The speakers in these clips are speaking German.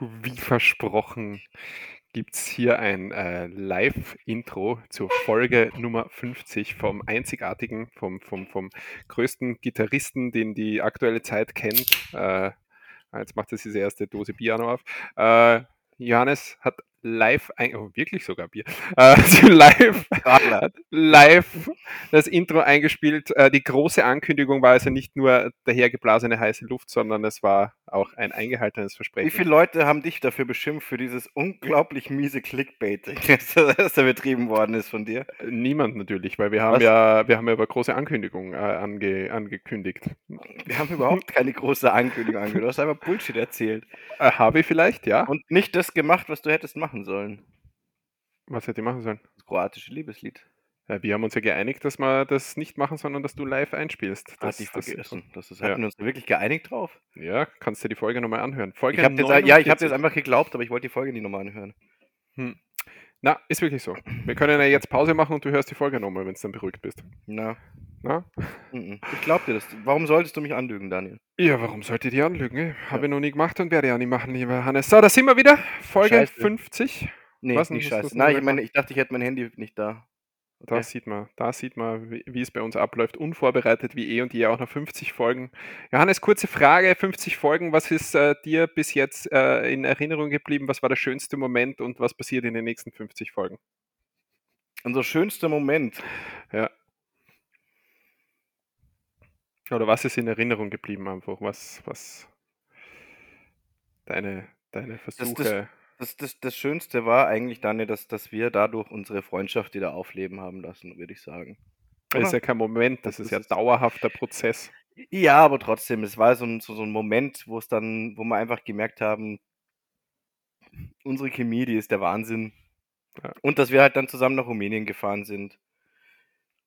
wie versprochen gibt es hier ein äh, Live-Intro zur Folge Nummer 50 vom einzigartigen, vom, vom, vom größten Gitarristen, den die aktuelle Zeit kennt. Äh, jetzt macht er diese erste Dose noch auf. Äh, Johannes hat live, ein, oh, wirklich sogar Bier, äh, live, live das Intro eingespielt. Äh, die große Ankündigung war also nicht nur dahergeblasene heiße Luft, sondern es war auch ein eingehaltenes Versprechen. Wie viele Leute haben dich dafür beschimpft, für dieses unglaublich miese Clickbaiting, das da betrieben worden ist von dir? Niemand natürlich, weil wir haben ja, wir haben ja über große Ankündigungen äh, ange, angekündigt. Wir haben überhaupt keine große Ankündigung angekündigt. Du hast einfach Bullshit erzählt. Äh, habe ich vielleicht, ja. Und nicht das gemacht, was du hättest machen sollen. Was hätte ich machen sollen? Das kroatische Liebeslied. Ja, wir haben uns ja geeinigt, dass wir das nicht machen, sondern dass du live einspielst. Das, ich vergessen. Das, das, hatten wir uns wirklich geeinigt drauf? Ja, kannst du die Folge nochmal anhören. Folge ich hab jetzt, ja, ich habe jetzt einfach geglaubt, aber ich wollte die Folge nicht nochmal anhören. Hm. Na, ist wirklich so. Wir können ja jetzt Pause machen und du hörst die Folge nochmal, wenn du dann beruhigt bist. Na. Na? Ich glaube dir das. Warum solltest du mich anlügen, Daniel? Ja, warum sollte ich dich anlügen? Ja. Habe ich noch nie gemacht und werde ja nicht machen, lieber Hannes. So, da sind wir wieder. Folge Scheiße. 50. Nee, Was, nicht scheiße. Nein, ich meine, ich dachte, ich hätte mein Handy nicht da. Da sieht man, da sieht man, wie, wie, es bei uns abläuft. Unvorbereitet wie eh und je auch noch 50 Folgen. Johannes, kurze Frage: 50 Folgen, was ist äh, dir bis jetzt äh, in Erinnerung geblieben? Was war der schönste Moment und was passiert in den nächsten 50 Folgen? Unser schönster Moment. Ja. Oder was ist in Erinnerung geblieben einfach? Was, was deine, deine Versuche. Das, das, das, das, das Schönste war eigentlich, Daniel, dass, dass wir dadurch unsere Freundschaft wieder aufleben haben lassen, würde ich sagen. Das ist ja kein Moment, das, das ist ja ein dauerhafter Prozess. Ja, aber trotzdem, es war so ein, so, so ein Moment, wo es dann, wo wir einfach gemerkt haben, unsere Chemie, die ist der Wahnsinn. Ja. Und dass wir halt dann zusammen nach Rumänien gefahren sind.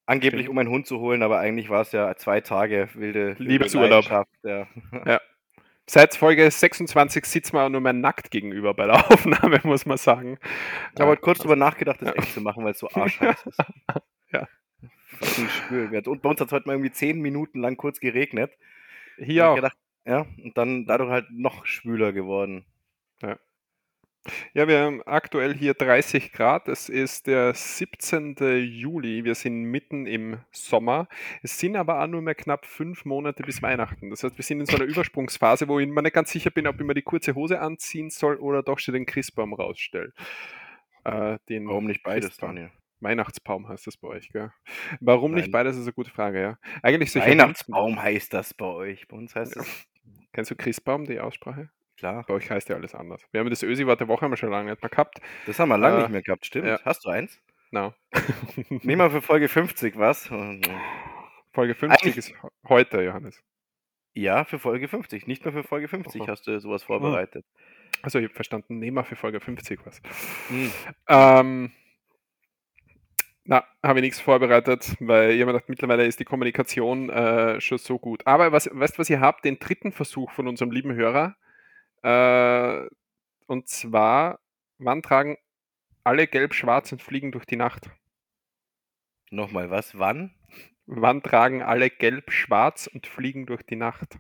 Angeblich, Stimmt. um einen Hund zu holen, aber eigentlich war es ja zwei Tage wilde, wilde Liebesurlaub. Ja. ja. Seit Folge 26 sitzt man nur mehr nackt gegenüber bei der Aufnahme, muss man sagen. Ich habe heute kurz drüber nachgedacht, das echt zu machen, weil es so arschheiß ist. ja. Spül Und bei uns hat es heute mal irgendwie zehn Minuten lang kurz geregnet. Hier auch. Gedacht, ja, und dann dadurch halt noch schwüler geworden. Ja. Ja, wir haben aktuell hier 30 Grad. Es ist der 17. Juli. Wir sind mitten im Sommer. Es sind aber auch nur mehr knapp fünf Monate bis Weihnachten. Das heißt, wir sind in so einer Übersprungsphase, wo ich mir nicht ganz sicher bin, ob ich mir die kurze Hose anziehen soll oder doch schon den Christbaum rausstelle. Äh, den Warum nicht beides, Daniel? Weihnachtsbaum heißt das bei euch, gell? Warum Nein. nicht beides, ist eine gute Frage, ja. Eigentlich Weihnachtsbaum heißt das bei euch. Bei uns heißt es. Kennst du Christbaum, die Aussprache? Klar. Bei euch heißt ja alles anders. Wir haben das Ösi-Wort der Woche haben wir schon lange nicht mehr gehabt. Das haben wir lange äh, nicht mehr gehabt, stimmt. Ja. Hast du eins? No. Nehmen wir für Folge 50 was. Folge 50 Eigentlich, ist heute, Johannes. Ja, für Folge 50. Nicht mehr für Folge 50 oh. hast du sowas vorbereitet. Also ich habe verstanden, nehmen wir für Folge 50 was. Hm. Ähm, na, habe ich nichts vorbereitet, weil ich habe gedacht, mittlerweile ist die Kommunikation äh, schon so gut. Aber was, weißt du, was ihr habt? Den dritten Versuch von unserem lieben Hörer äh, und zwar, wann tragen alle gelb-schwarz und fliegen durch die Nacht? Nochmal was? Wann? Wann tragen alle gelb-schwarz und fliegen durch die Nacht?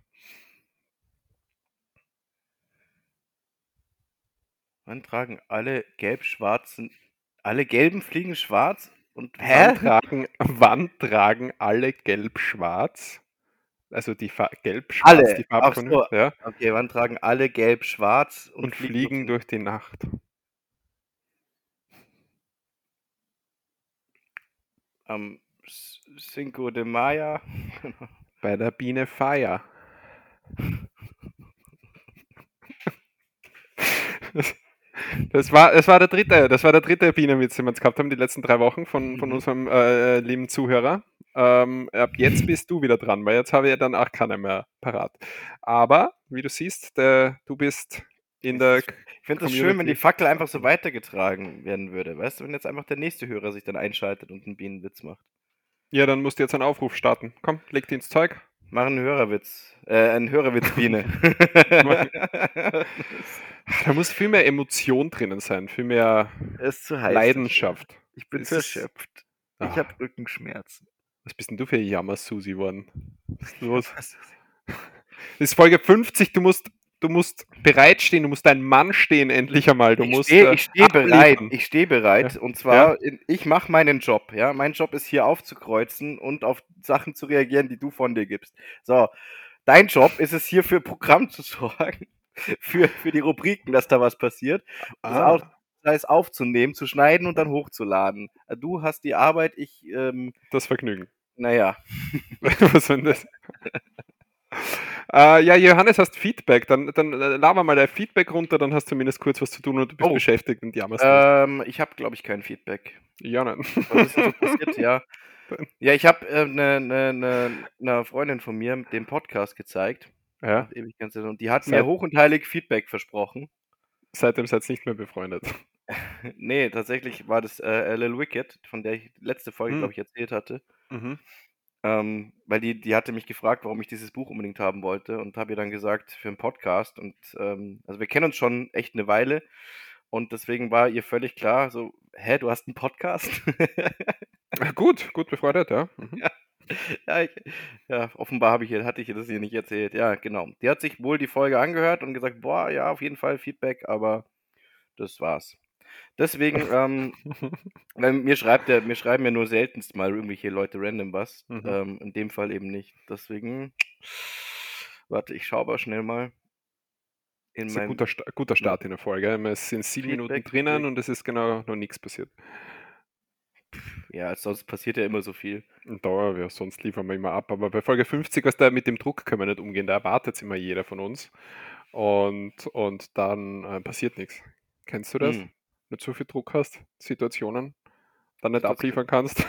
Wann tragen alle gelb-schwarzen, alle gelben fliegen schwarz und hä? Wann tragen, wann tragen alle gelb-schwarz also die Fa gelb-schwarz, alle. die Farbtöne. So. Ja. Okay, wann tragen alle gelb-schwarz und, und, fliegen, fliegen durch die Nacht? Am Cinco de Mayo. Bei der Biene Feier. Das war, das war der dritte, das war der dritte Bienenwitz, den wir jetzt gehabt haben, die letzten drei Wochen von, von mhm. unserem äh, lieben Zuhörer. Ähm, ab jetzt bist du wieder dran, weil jetzt habe ich ja dann auch keine mehr parat. Aber, wie du siehst, der, du bist in der. Ich finde es schön, wenn die Fackel einfach so weitergetragen werden würde. Weißt du, wenn jetzt einfach der nächste Hörer sich dann einschaltet und einen Bienenwitz macht. Ja, dann musst du jetzt einen Aufruf starten. Komm, leg die ins Zeug. Mach einen Hörerwitz. Äh, einen Hörerwitzbiene. da muss viel mehr Emotion drinnen sein, viel mehr Leidenschaft. Ich bin erschöpft. Ich ah. habe Rückenschmerzen. Was bist denn du für Jammer-Susi geworden? Was ist los? Das ist Folge 50, du musst du musst bereitstehen, du musst dein Mann stehen endlich einmal. Du ich musst. stehe äh, steh bereit. Ich stehe bereit. Ja. Und zwar, in, ich mache meinen Job. Ja, mein Job ist hier aufzukreuzen und auf Sachen zu reagieren, die du von dir gibst. So, dein Job ist es hier für Programm zu sorgen, für, für die Rubriken, dass da was passiert. Das Ah, auch- Das heißt, aufzunehmen, zu schneiden und dann hochzuladen. Du hast die Arbeit, ich, ähm, das Vergnügen. naja. Was denn das? Äh, ja, Johannes, hast Feedback. Dann, dann äh, laber mal dein Feedback runter, dann hast du zumindest kurz was zu tun und du bist Oh. beschäftigt und jammerst. Ähm, ich habe, glaube ich, kein Feedback. Ja, nein. Was ist so passiert? Ja. Ja, ich habe eine äh, ne, ne, ne Freundin von mir den Podcast gezeigt. Ja, Ewig ganz und die hat Seit- mir hoch und heilig Feedback versprochen. seitdem seid ihr nicht mehr befreundet. nee, tatsächlich war das äh, Lil Wicked, von der ich letzte Folge, Hm. glaube ich, erzählt hatte. Mhm. Ähm, weil die, die hatte mich gefragt, warum ich dieses Buch unbedingt haben wollte und habe ihr dann gesagt, für einen Podcast. Und ähm, also wir kennen uns schon echt eine Weile und deswegen war ihr völlig klar, so, hä, du hast einen Podcast? Ah, Gut, gut befreundet, ja. Mhm. ja, ich, ja, offenbar habe ich, ihr- hatte ich das hier nicht erzählt. Ja, genau. Die hat sich wohl die Folge angehört und gesagt, boah, ja, auf jeden Fall Feedback, aber das war's. Deswegen, ähm, weil mir schreibt er, mir schreiben ja nur seltenst mal irgendwelche Leute random was. Mhm. Ähm, in dem Fall eben nicht. Deswegen, warte, ich schaue aber schnell mal. In Das ist ein guter, guter Start in der Folge. Es sind sieben Minuten Feedback, drinnen Feedback. und es ist genau noch nichts passiert. Ja, sonst passiert ja immer so viel. Da, ja, sonst liefern wir immer ab. Aber bei Folge 50, was da mit dem Druck können wir nicht umgehen. Da erwartet immer jeder von uns. Und, und dann äh, passiert nichts. Kennst du das? Hm. Nicht so viel Druck hast, Situationen, dann nicht abliefern kannst.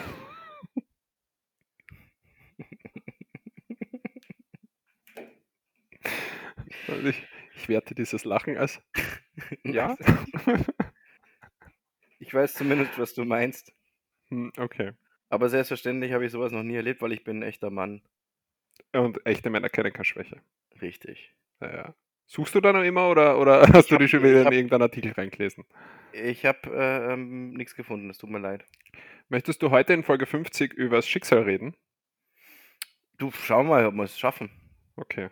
Und ich, ich werte dieses Lachen als ja. Ich weiß zumindest, was du meinst. Hm, okay. Aber selbstverständlich habe ich sowas noch nie erlebt, weil ich bin ein echter Mann. Und echte Männer kennen keine Schwäche. Richtig. Ja, ja. Suchst du da noch immer oder, oder hast du hab- dich schon wieder ich in irgendeinen Artikel reingelesen? Ich habe äh, ähm, nichts gefunden, es tut mir leid. Möchtest du heute in Folge 50 über das Schicksal reden? Du, schau mal, ob wir es schaffen. Okay.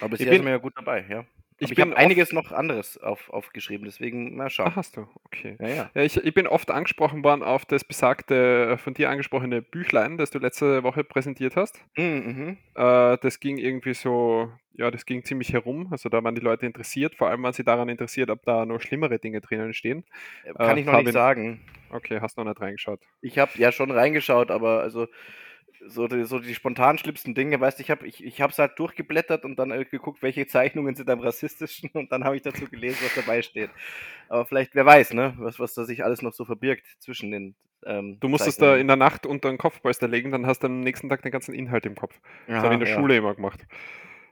Aber Ich bin- sind wir ja gut dabei, ja. Ich ich bin habe einiges noch anderes auf, aufgeschrieben, deswegen, na schau. Ah, hast du? Okay. Ja, ja. Ja, ich, ich bin oft angesprochen worden auf das besagte, von dir angesprochene Büchlein, das du letzte Woche präsentiert hast. Mhm, Äh, das ging irgendwie so, ja, das ging ziemlich herum. Also da waren die Leute interessiert, vor allem waren sie daran interessiert, ob da noch schlimmere Dinge drinnen stehen. mhm. Kann Äh, ich noch nicht sagen. Okay, hast noch nicht reingeschaut. Ich habe ja schon reingeschaut, aber also so die, so die spontan schlimmsten Dinge, weißt du, ich habe ich, ich hab's halt durchgeblättert und dann äh, geguckt, welche Zeichnungen sind am rassistischen und dann habe ich dazu gelesen, was dabei steht. Aber vielleicht, wer weiß, ne, was, was da sich alles noch so verbirgt zwischen den ähm, Du musst es da in der Nacht unter den Kopfpolster legen, dann hast du am nächsten Tag den ganzen Inhalt im Kopf. Das habe ich in der ja. Schule immer gemacht.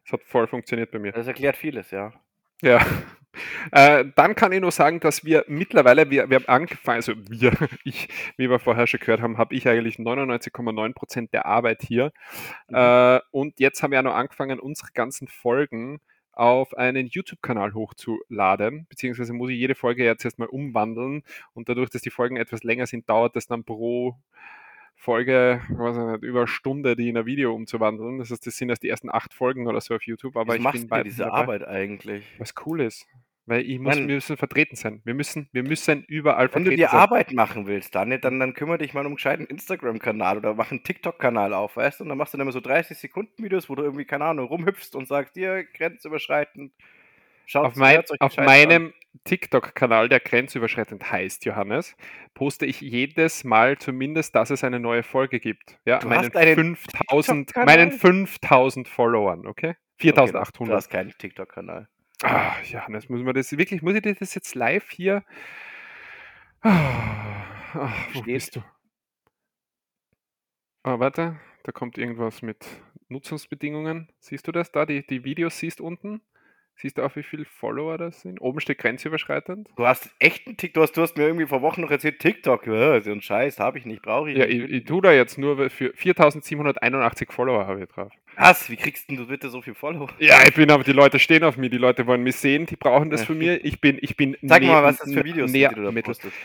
Das hat voll funktioniert bei mir. Das erklärt vieles, ja. Ja. Äh, dann kann ich nur sagen, dass wir mittlerweile, wir, wir haben angefangen, also wir, ich, wie wir vorher schon gehört haben, habe ich eigentlich 99,9% der Arbeit hier. Mhm. Äh, und jetzt haben wir ja noch angefangen, unsere ganzen Folgen auf einen YouTube-Kanal hochzuladen, beziehungsweise muss ich jede Folge jetzt erstmal umwandeln und dadurch, dass die Folgen etwas länger sind, dauert das dann pro Folge, weiß ich nicht, über eine Stunde, die in ein Video umzuwandeln. Das heißt, das sind erst die ersten acht Folgen oder so auf YouTube, aber Was ich machst bin du weit diese dabei Arbeit eigentlich? was cool ist. Weil ich muss, Mann. wir müssen vertreten sein. Wir müssen, wir müssen überall Wenn du vertreten dir sein. Arbeit machen willst, dann, dann, dann kümmere dich mal um einen gescheiten Instagram-Kanal oder mach einen TikTok-Kanal auf, weißt du? Und dann machst du dann immer so 30-Sekunden-Videos, wo du irgendwie, keine Ahnung, rumhüpfst und sagst, dir grenzüberschreitend. Schaut, Auf, mein, auf meinem TikTok-Kanal, der grenzüberschreitend heißt, Johannes, poste ich jedes Mal zumindest, dass es eine neue Folge gibt. Ja, Du meinen hast einen 5000, TikTok-Kanal? meinen 5000 Followern, okay? Okay, du 4800. hast keinen TikTok-Kanal. Ah, Johannes, muss man das wirklich, muss ich das jetzt live hier? Ah, ah, wo bist du? Ah, warte, da kommt irgendwas mit Nutzungsbedingungen. Siehst du das da? Die, die Videos siehst unten? Siehst du auch, wie viele Follower das sind? Oben steht grenzüberschreitend. Du hast echt einen TikTok, du hast, du hast mir irgendwie vor Wochen noch erzählt, TikTok, ja, so ein Scheiß, habe ich nicht, brauche ich Ja, nicht. ich, will ich tue da jetzt nur für 4781 Follower habe ich drauf. Was? Wie kriegst denn du bitte so viel Follower? Ja, ich bin aber, die Leute stehen auf mir, die Leute wollen mich sehen, die brauchen das Ja. von mir. Ich bin, ich bin Sag mal, was das für Videos sind, die du da postest.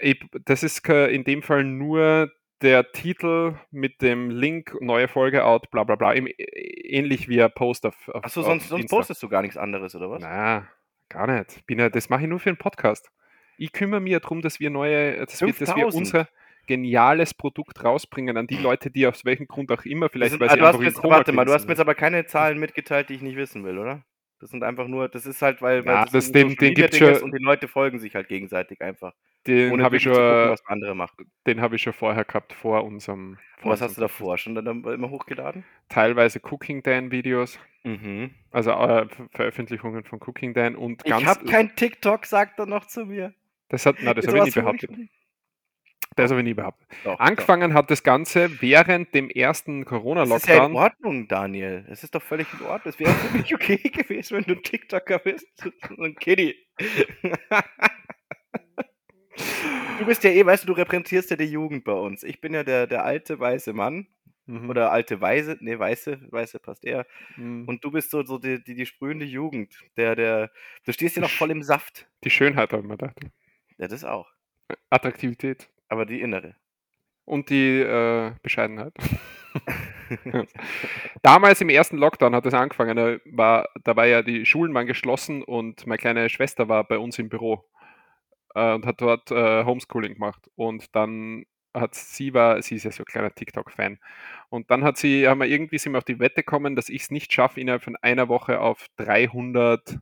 Ich, das ist in dem Fall nur der Titel mit dem Link, neue Folge out, bla bla bla, im, ähnlich wie ein Post auf, auf Achso, sonst, sonst postest du gar nichts anderes, oder was? Na, gar nicht. Bin ja, das mache ich nur für einen Podcast. Ich kümmere mich ja darum, dass wir neue, dass wir, dass wir unser geniales Produkt rausbringen an die Leute, die aus welchem Grund auch immer, vielleicht sind, weil sie einfach jetzt, Warte mal, du hast mir jetzt aber keine Zahlen mitgeteilt, die ich nicht wissen will, oder? Das sind einfach nur, das ist halt, weil, weil ja, das, das den, den gibt's schon, und die Leute folgen sich halt gegenseitig einfach. Den habe ich schon, was andere machen. Den habe ich schon vorher gehabt, vor unserem. Vor was hast du davor schon dann immer hochgeladen? Teilweise Cooking Dan Videos. Mhm. Also äh, Veröffentlichungen von Cooking Dan und ganz. Ich habe kein TikTok, sagt er noch zu mir. Das hat, na, das habe ich nie behauptet. Das habe ich nie behauptet. Doch, Angefangen doch. hat das Ganze während dem ersten Corona-Lockdown. Das ist ja in Ordnung, Daniel. Es ist doch völlig in Ordnung. Es wäre mich okay gewesen, wenn du ein TikToker bist. ein Kitty. du bist ja eh, weißt du, du repräsentierst ja die Jugend bei uns. Ich bin ja der, der alte weiße Mann. Mhm. Oder alte Weise, nee, Weiße, Weiße passt eher. Mhm. Und du bist so, so die, die, die sprühende Jugend. Der, der, du stehst ja noch voll im Saft. Die Schönheit, habe ich mir gedacht. Ja, das auch. Attraktivität. Aber die innere. Und die äh, Bescheidenheit. Damals im ersten Lockdown hat es angefangen. Da war, da war ja die Schulen waren geschlossen und meine kleine Schwester war bei uns im Büro äh, und hat dort äh, Homeschooling gemacht. Und dann hat sie war, sie ist ja so ein kleiner TikTok-Fan. Und dann hat sie, haben wir irgendwie sind wir auf die Wette gekommen, dass ich es nicht schaffe, innerhalb von einer Woche auf 300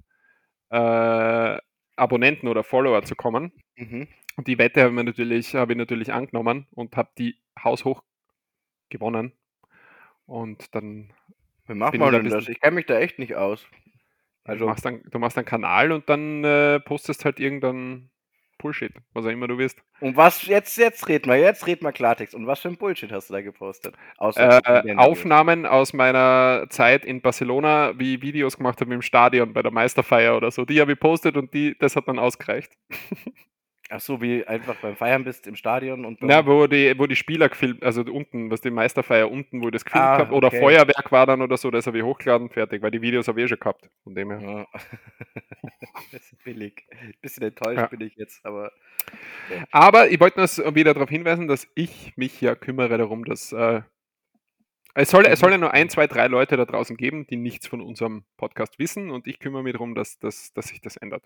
äh, Abonnenten oder Follower zu kommen. Mhm. Und die Wette habe ich natürlich, habe ich natürlich angenommen und habe die haushoch gewonnen. Und dann. Wie macht man denn das? Ich kenne mich da echt nicht aus. Also, du, machst dann, du machst einen Kanal und dann äh, postest halt irgendein Bullshit, was auch immer du willst. Und was, jetzt, jetzt red mal, jetzt red mal Klartext. Und was für ein Bullshit hast du da gepostet? Äh, Aufnahmen aus meiner Zeit in Barcelona, wie ich Videos gemacht habe im Stadion bei der Meisterfeier oder so. Die habe ich postet und die, das hat dann ausgereicht. Ach so, wie einfach beim Feiern bist im Stadion und. Ja, wo die, wo die Spieler gefilmt, also unten, was die Meisterfeier unten, wo ich das gefilmt ah, habe, oder okay. Feuerwerk war dann oder so, das habe ich hochgeladen, fertig, weil die Videos habe ich eh schon gehabt. Von dem her. Ja. das ist billig. Ein bisschen enttäuscht ja. bin ich jetzt, aber. Ja. Aber ich wollte nur wieder darauf hinweisen, dass ich mich ja kümmere darum, dass. Äh, es soll, es soll ja nur ein, zwei, drei Leute da draußen geben, die nichts von unserem Podcast wissen und ich kümmere mich darum, dass, dass, dass sich das ändert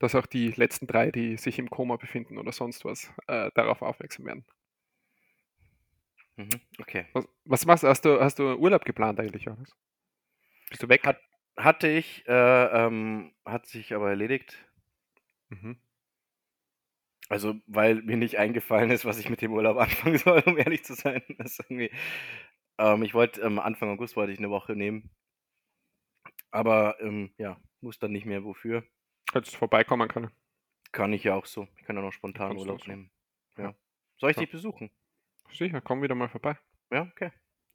dass auch die letzten drei, die sich im Koma befinden oder sonst was, äh, darauf aufmerksam werden. Mhm, okay. Was, was, machst du? Hast du, hast du Urlaub geplant eigentlich, Johannes? Bist du weg? Hat, hatte ich, äh, ähm, hat sich aber erledigt. Mhm. Also, weil mir nicht eingefallen ist, was ich mit dem Urlaub anfangen soll, um ehrlich zu sein. Ähm, ich wollte ähm, Anfang August wollte ich eine Woche nehmen. Aber ähm, ja, muss dann nicht mehr wofür. Hättest vorbeikommen können. Kann ich ja auch so. Ich kann ja noch spontan Urlaub nehmen. Ja. Soll ich ja. dich besuchen? Sicher, komm wieder mal vorbei. Ja, okay.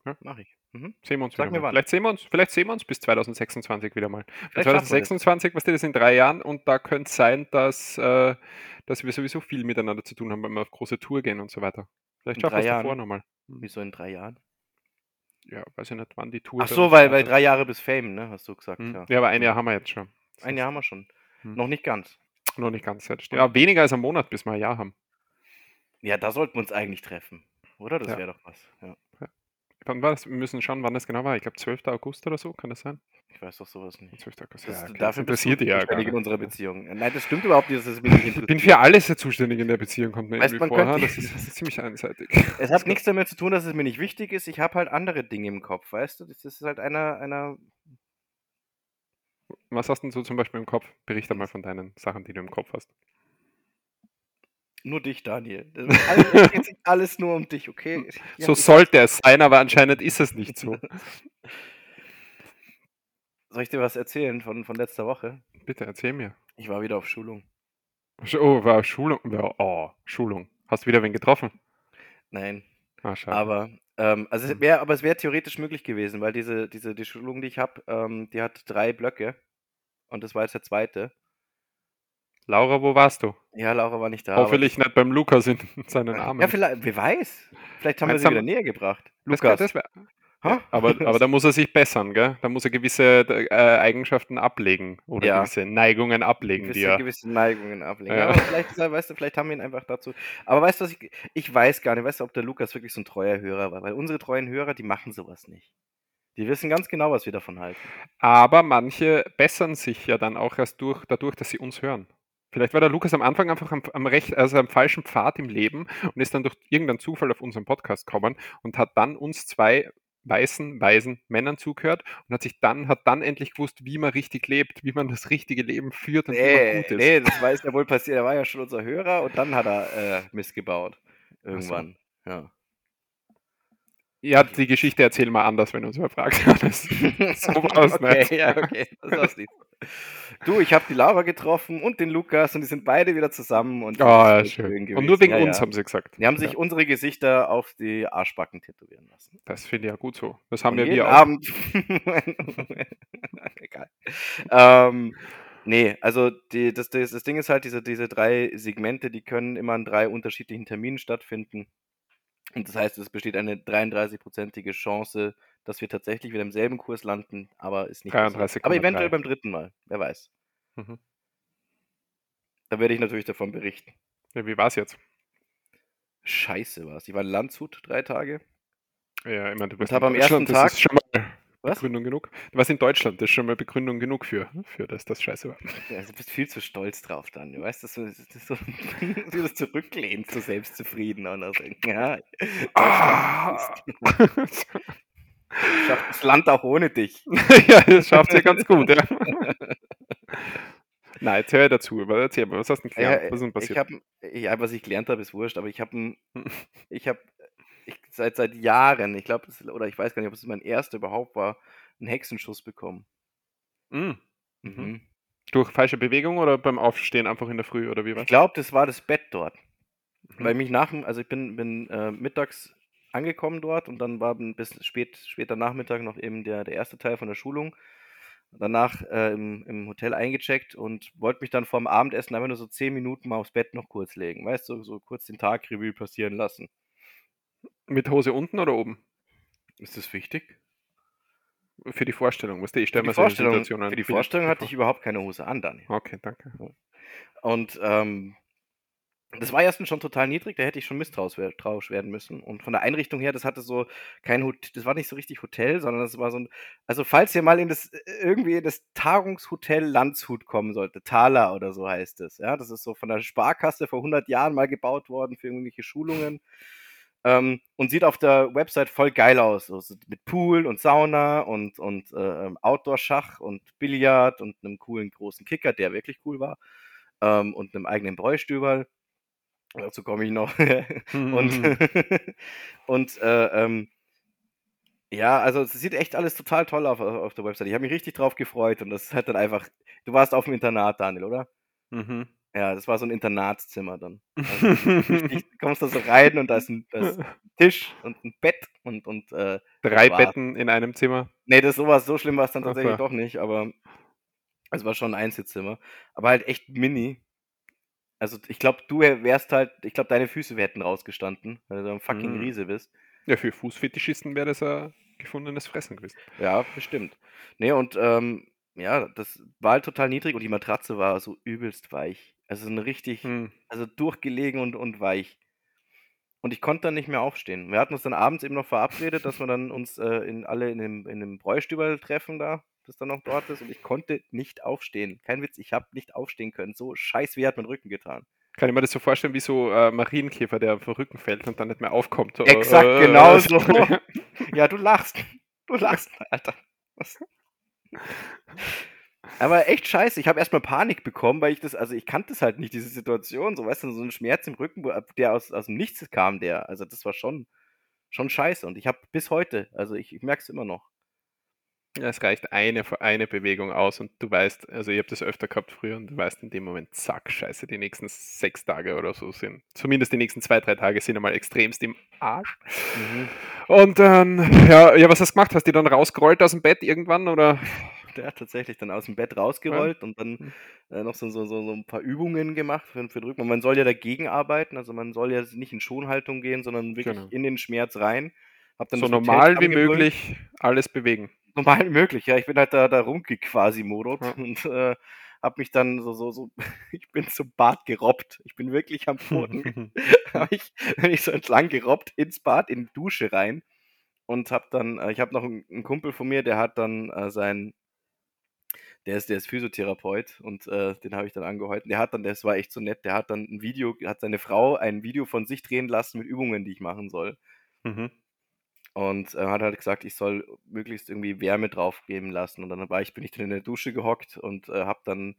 Ja. Mach ich. Mhm. Sehen wir uns Sag wieder mal. Vielleicht sehen wir uns, vielleicht sehen wir uns bis 2026 wieder mal. 2026, was das in drei Jahren und da könnte es sein, dass, äh, dass wir sowieso viel miteinander zu tun haben, wenn wir auf große Tour gehen und so weiter. Vielleicht schaffen wir es davor nochmal. Hm. Wieso in drei Jahren? Ja, weiß ich nicht, wann die Tour Ach so, weil, weil drei Jahre bis Fame, ne? Hast du gesagt. Hm. Ja. ja, aber ein Jahr haben wir jetzt schon. Ein Jahr haben wir schon. Hm. Noch nicht ganz. Noch nicht ganz, ja, ja, weniger als ein Monat, bis wir ein Jahr haben. Ja, da sollten wir uns eigentlich treffen. Oder? Das ja. wäre doch was. Ja. Wann war das? Wir müssen schauen, wann das genau war. Ich glaube 12. August oder so, kann das sein? Ich weiß doch sowas nicht. 12. August. Das, ja. Dafür interessiert ihr ja gar nicht. in unserer Beziehung. Nein, das stimmt überhaupt nicht, dass es mich nicht. Ich bin für alles zuständig in der Beziehung, kommt mir weißt, irgendwie vor. Könnte, das, ist, das, ist, ziemlich einseitig. Es hat nichts damit zu tun, dass es mir nicht wichtig ist. Ich habe halt andere Dinge im Kopf, weißt du? Das ist halt einer, einer was hast du denn so zum Beispiel im Kopf? Berichte mal von deinen Sachen, die du im Kopf hast. Nur dich, Daniel. Alles, geht sich alles nur um dich, okay? Ja, so sollte es sein, aber anscheinend ist es nicht so. Soll ich dir was erzählen von, von letzter Woche? Bitte, erzähl mir. Ich war wieder auf Schulung. Oh, war Schulung. Oh, Schulung. Hast du wieder wen getroffen? Nein. Ah, aber ähm, also es hm. wäre, aber es wäre theoretisch möglich gewesen, weil diese, diese die Schulung, die ich habe, ähm, die hat drei Blöcke und das war jetzt der zweite. Laura, wo warst du? Ja, Laura war nicht da. Hoffentlich nicht beim Lukas in seinen Armen. Ja, vielleicht, wer weiß. Vielleicht haben Meinst wir sie wieder näher gebracht. Lukas. Das wär, Ja, aber, aber da muss er sich bessern, gell? Da muss er gewisse äh, Eigenschaften ablegen oder Ja. gewisse Neigungen ablegen, die gewisse, er. gewisse Neigungen ablegen. Ja. Ja. aber vielleicht, ist er- weißt du, vielleicht haben wir ihn einfach dazu. Aber weißt du, was ich, ich weiß gar nicht, weißt du, ob der Lukas wirklich so ein treuer Hörer war, weil unsere treuen Hörer, die machen sowas nicht. Die wissen ganz genau, was wir davon halten. Aber manche bessern sich ja dann auch erst durch, dadurch, dass sie uns hören. Vielleicht war der Lukas am Anfang einfach am, am, recht, also am falschen Pfad im Leben und ist dann durch irgendeinen Zufall auf unseren Podcast gekommen und hat dann uns zwei weißen, weisen Männern zugehört und hat sich dann, hat dann endlich gewusst, wie man richtig lebt, wie man das richtige Leben führt und wie man Nee, gut ist. nee, das ist ja wohl passiert. Er war ja schon unser Hörer und dann hat er äh, Mist gebaut. Irgendwann. Ja. Ja, die Geschichte erzählen wir anders, wenn du uns fragt. Das, so war's okay, nicht. ja, okay. Das war's nicht. Du, ich habe die Laura getroffen und den Lukas und die sind beide wieder zusammen. Und Oh, ja, schön. Und nur wegen ja, uns ja. haben sie gesagt. Die haben sich unsere Gesichter auf die Arschbacken tätowieren lassen. das finde ich ja gut so. Das haben Und ja wir auch. Abend. Egal. Ähm, nee, also die, das, das, das Ding ist halt, diese, diese drei Segmente, die können immer an drei unterschiedlichen Terminen stattfinden. Und das heißt, es besteht eine 33-prozentige Chance, dass wir tatsächlich wieder im selben Kurs landen, aber ist nicht passiert. 33,3. Aber eventuell beim dritten Mal, wer weiß. Mhm. Da werde ich natürlich davon berichten. Ja, wie war's jetzt? Scheiße war's. Ich war in Landshut drei Tage. Ja, ich meine, du bist hab in am ersten Tag- das ist schon mal Was? Begründung genug. Du warst in Deutschland, das ist schon mal Begründung genug für, für das, das scheiße war. Ja, du bist viel zu stolz drauf dann. Du weißt, dass du, das ist so, du das zurücklehnst, so selbstzufrieden und so. Ja, Ah. schafft das Land auch ohne dich. ja, das schafft ihr ganz gut, ja. Nein, jetzt höre ich dazu, erzähl mal, was hast du denn gelernt? Ja, was ist denn ich passiert? habe, ja, was ich gelernt habe, ist wurscht, aber ich habe, ich habe, ich, seit seit Jahren, ich glaube, oder ich weiß gar nicht, ob es mein erster überhaupt war, einen Hexenschuss bekommen. Mm. Mhm. Mhm. Durch falsche Bewegung oder beim Aufstehen einfach in der Früh oder wie Ich war's? glaube, das war das Bett dort. Mhm. Weil mich nach also ich bin, bin äh, mittags angekommen dort und dann war bis spät, später Nachmittag noch eben der, der erste Teil von der Schulung. Danach äh, im, im Hotel eingecheckt und wollte mich dann vorm Abendessen einfach nur so zehn Minuten mal aufs Bett noch kurz legen. Weißt du, so, so kurz den Tag Revue passieren lassen. Mit Hose unten oder oben? Ist das wichtig? Für die Vorstellung, weißt du, ich stelle die mir solche Vorstellung, Situationen für die Vorstellung hatte ich überhaupt keine Hose an, Daniel. Okay, danke. Und ähm, das war erstens schon total niedrig, da hätte ich schon misstrauisch werden müssen. Und von der Einrichtung her, das hatte so kein Hotel, das war nicht so richtig Hotel, sondern das war so ein, also falls ihr mal in das, irgendwie in das Tagungshotel Landshut kommen sollte, Thaler oder so heißt es, ja, das ist so von der Sparkasse vor 100 Jahren mal gebaut worden für irgendwelche Schulungen. Ähm, und sieht auf der Website voll geil aus. So, so mit Pool und Sauna und, und äh, ähm, Outdoor-Schach und Billard und einem coolen großen Kicker, der wirklich cool war. Ähm, und einem eigenen Bräustüberl. Dazu komme ich noch. und und äh, ähm, ja, also es sieht echt alles total toll auf, auf der Website. Ich habe mich richtig drauf gefreut und das halt dann einfach. Du warst auf dem Internat, Daniel, oder? Mhm. Ja, das war so ein Internatszimmer dann. Also, richtig, du kommst da so rein und da ist ein, da ist ein Tisch und ein Bett und, und äh, Drei war- Betten in einem Zimmer. nee, das sowas, so schlimm war es dann tatsächlich so. doch nicht, aber es war schon ein Einzelzimmer. Aber halt echt mini. Also ich glaube, du wärst halt, ich glaube, deine Füße hätten rausgestanden, weil du ein fucking Mhm. Riese bist. Ja, für Fußfetischisten wäre das ein gefundenes Fressen gewesen. Ja, bestimmt. Nee, und ähm, ja, das war halt total niedrig und die Matratze war so übelst weich. Also eine richtig, Hm. also durchgelegen und, und weich. Und ich konnte dann nicht mehr aufstehen. Wir hatten uns dann abends eben noch verabredet, dass wir dann uns äh, in alle in dem, in dem Bräustüberl treffen da, das dann noch dort ist. Und ich konnte nicht aufstehen. Kein Witz, ich habe nicht aufstehen können. So scheiß wie hat mein Rücken getan. Kann ich mir das so vorstellen wie so äh, Marienkäfer, der auf den Rücken fällt und dann nicht mehr aufkommt? Exakt, Äh, genau so. Ja, du lachst. Du lachst, Alter. Was? Aber echt scheiße. Ich habe erstmal Panik bekommen, weil ich das, also ich kannte es halt nicht, diese Situation. So, weißt du, so ein Schmerz im Rücken, der aus, aus dem Nichts kam, der. Also das war schon, schon scheiße. Und ich habe bis heute, also ich, ich merke es immer noch. Ja, es reicht eine, eine Bewegung aus und du weißt, also ich habe das öfter gehabt früher und du weißt in dem Moment, zack, scheiße, die nächsten sechs Tage oder so sind, zumindest die nächsten zwei, drei Tage sind einmal extremst im Arsch. Und dann, ja, ja, was hast du gemacht? Hast du die dann rausgerollt aus dem Bett irgendwann oder? Der hat tatsächlich dann aus dem Bett rausgerollt und dann äh, noch so, so, so, so ein paar Übungen gemacht für, für den Rücken. Und man soll ja dagegen arbeiten, also man soll ja nicht in Schonhaltung gehen, sondern wirklich Genau. in den Schmerz rein. Hab dann so normal wie möglich alles bewegen. Normal wie möglich, ja. Ich bin halt da, da quasi modot ja. und äh, habe mich dann so, so, so, ich bin zum Bad gerobbt. Ich bin wirklich am Boden. habe ich, bin ich so entlang gerobbt ins Bad, in die Dusche rein und habe dann, äh, ich habe noch einen, einen, Kumpel von mir, der hat dann äh, sein, der ist, der ist Physiotherapeut und äh, den habe ich dann angehalten. Der hat dann, das war echt so nett, der hat dann ein Video, hat seine Frau ein Video von sich drehen lassen mit Übungen, die ich machen soll. Mhm. Und äh, hat halt gesagt, ich soll möglichst irgendwie Wärme draufgeben lassen. Und dann war ich, bin ich dann in der Dusche gehockt und äh, habe dann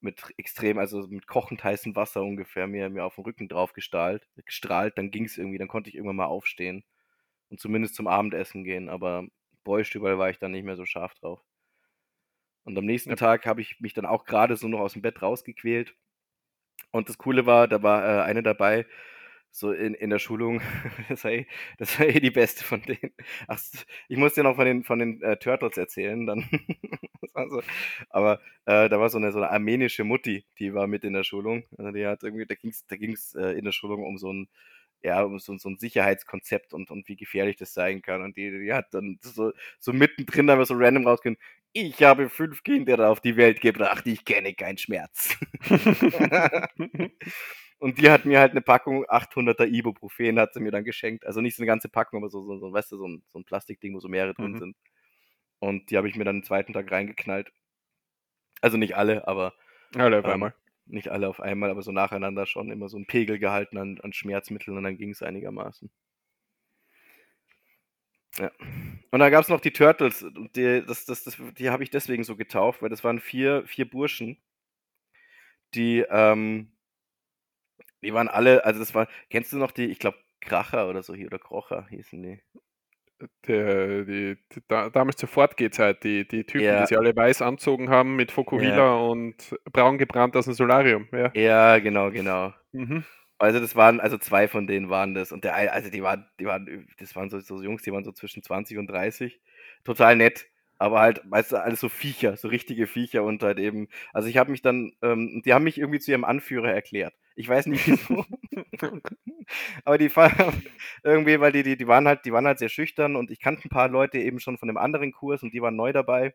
mit extrem, also mit kochend heißem Wasser ungefähr mir, mir auf den Rücken drauf gestrahlt, gestrahlt. Dann ging es irgendwie, dann konnte ich irgendwann mal aufstehen und zumindest zum Abendessen gehen. Aber bräuscht überall war ich dann nicht mehr so scharf drauf. Und am nächsten. Tag habe ich mich dann auch gerade so noch aus dem Bett rausgequält. Und das Coole war, da war äh, eine dabei, so in, in der Schulung, das war, eh, das war eh die beste von denen. Ach, ich muss dir noch von den, von den äh, Turtles erzählen, dann. so. Aber äh, da war so eine, so eine armenische Mutti, die war mit in der Schulung. Also die hat irgendwie, da ging es da ging's, äh, in der Schulung um so ein, ja, um so, so ein Sicherheitskonzept und, und wie gefährlich das sein kann. Und die, die hat dann so, so mittendrin da so random rausgehen, ich habe fünf Kinder auf die Welt gebracht, ich kenne keinen Schmerz. Und die hat mir halt eine Packung 800er Ibuprofen, hat sie mir dann geschenkt. Also nicht so eine ganze Packung, aber so, so, so weißt du, so ein, so ein Plastikding, wo so mehrere drin mhm. sind. Und die habe ich mir dann den zweiten Tag reingeknallt. Also nicht alle, aber. Alle auf ähm, einmal. Nicht alle auf einmal, aber so nacheinander schon immer so ein Pegel gehalten an, an Schmerzmitteln und dann ging es einigermaßen. Ja. Und dann gab es noch die Turtles. Und die, das, das, das, die habe ich deswegen so getauft, weil das waren vier, vier Burschen, die ähm, die waren alle, also das war, kennst du noch die, ich glaube, Kracher oder so hier, oder Krocher hießen die. Der, die, die, damals zur Fortgehzeit, die, die Typen, ja. die sie alle weiß anzogen haben mit Fokovila ja. und braun gebrannt aus dem Solarium. Ja, ja genau, genau. Mhm. Also das waren, also zwei von denen waren das. Und der also die waren, die waren, das waren so, so Jungs, die waren so zwischen 20 und 30. Total nett aber halt, weißt du, alles so Viecher, so richtige Viecher und halt eben, also ich habe mich dann, ähm, die haben mich irgendwie zu ihrem Anführer erklärt. Ich weiß nicht wieso. aber die irgendwie, weil die, die, die waren halt, die waren halt sehr schüchtern und ich kannte ein paar Leute eben schon von dem anderen Kurs und die waren neu dabei.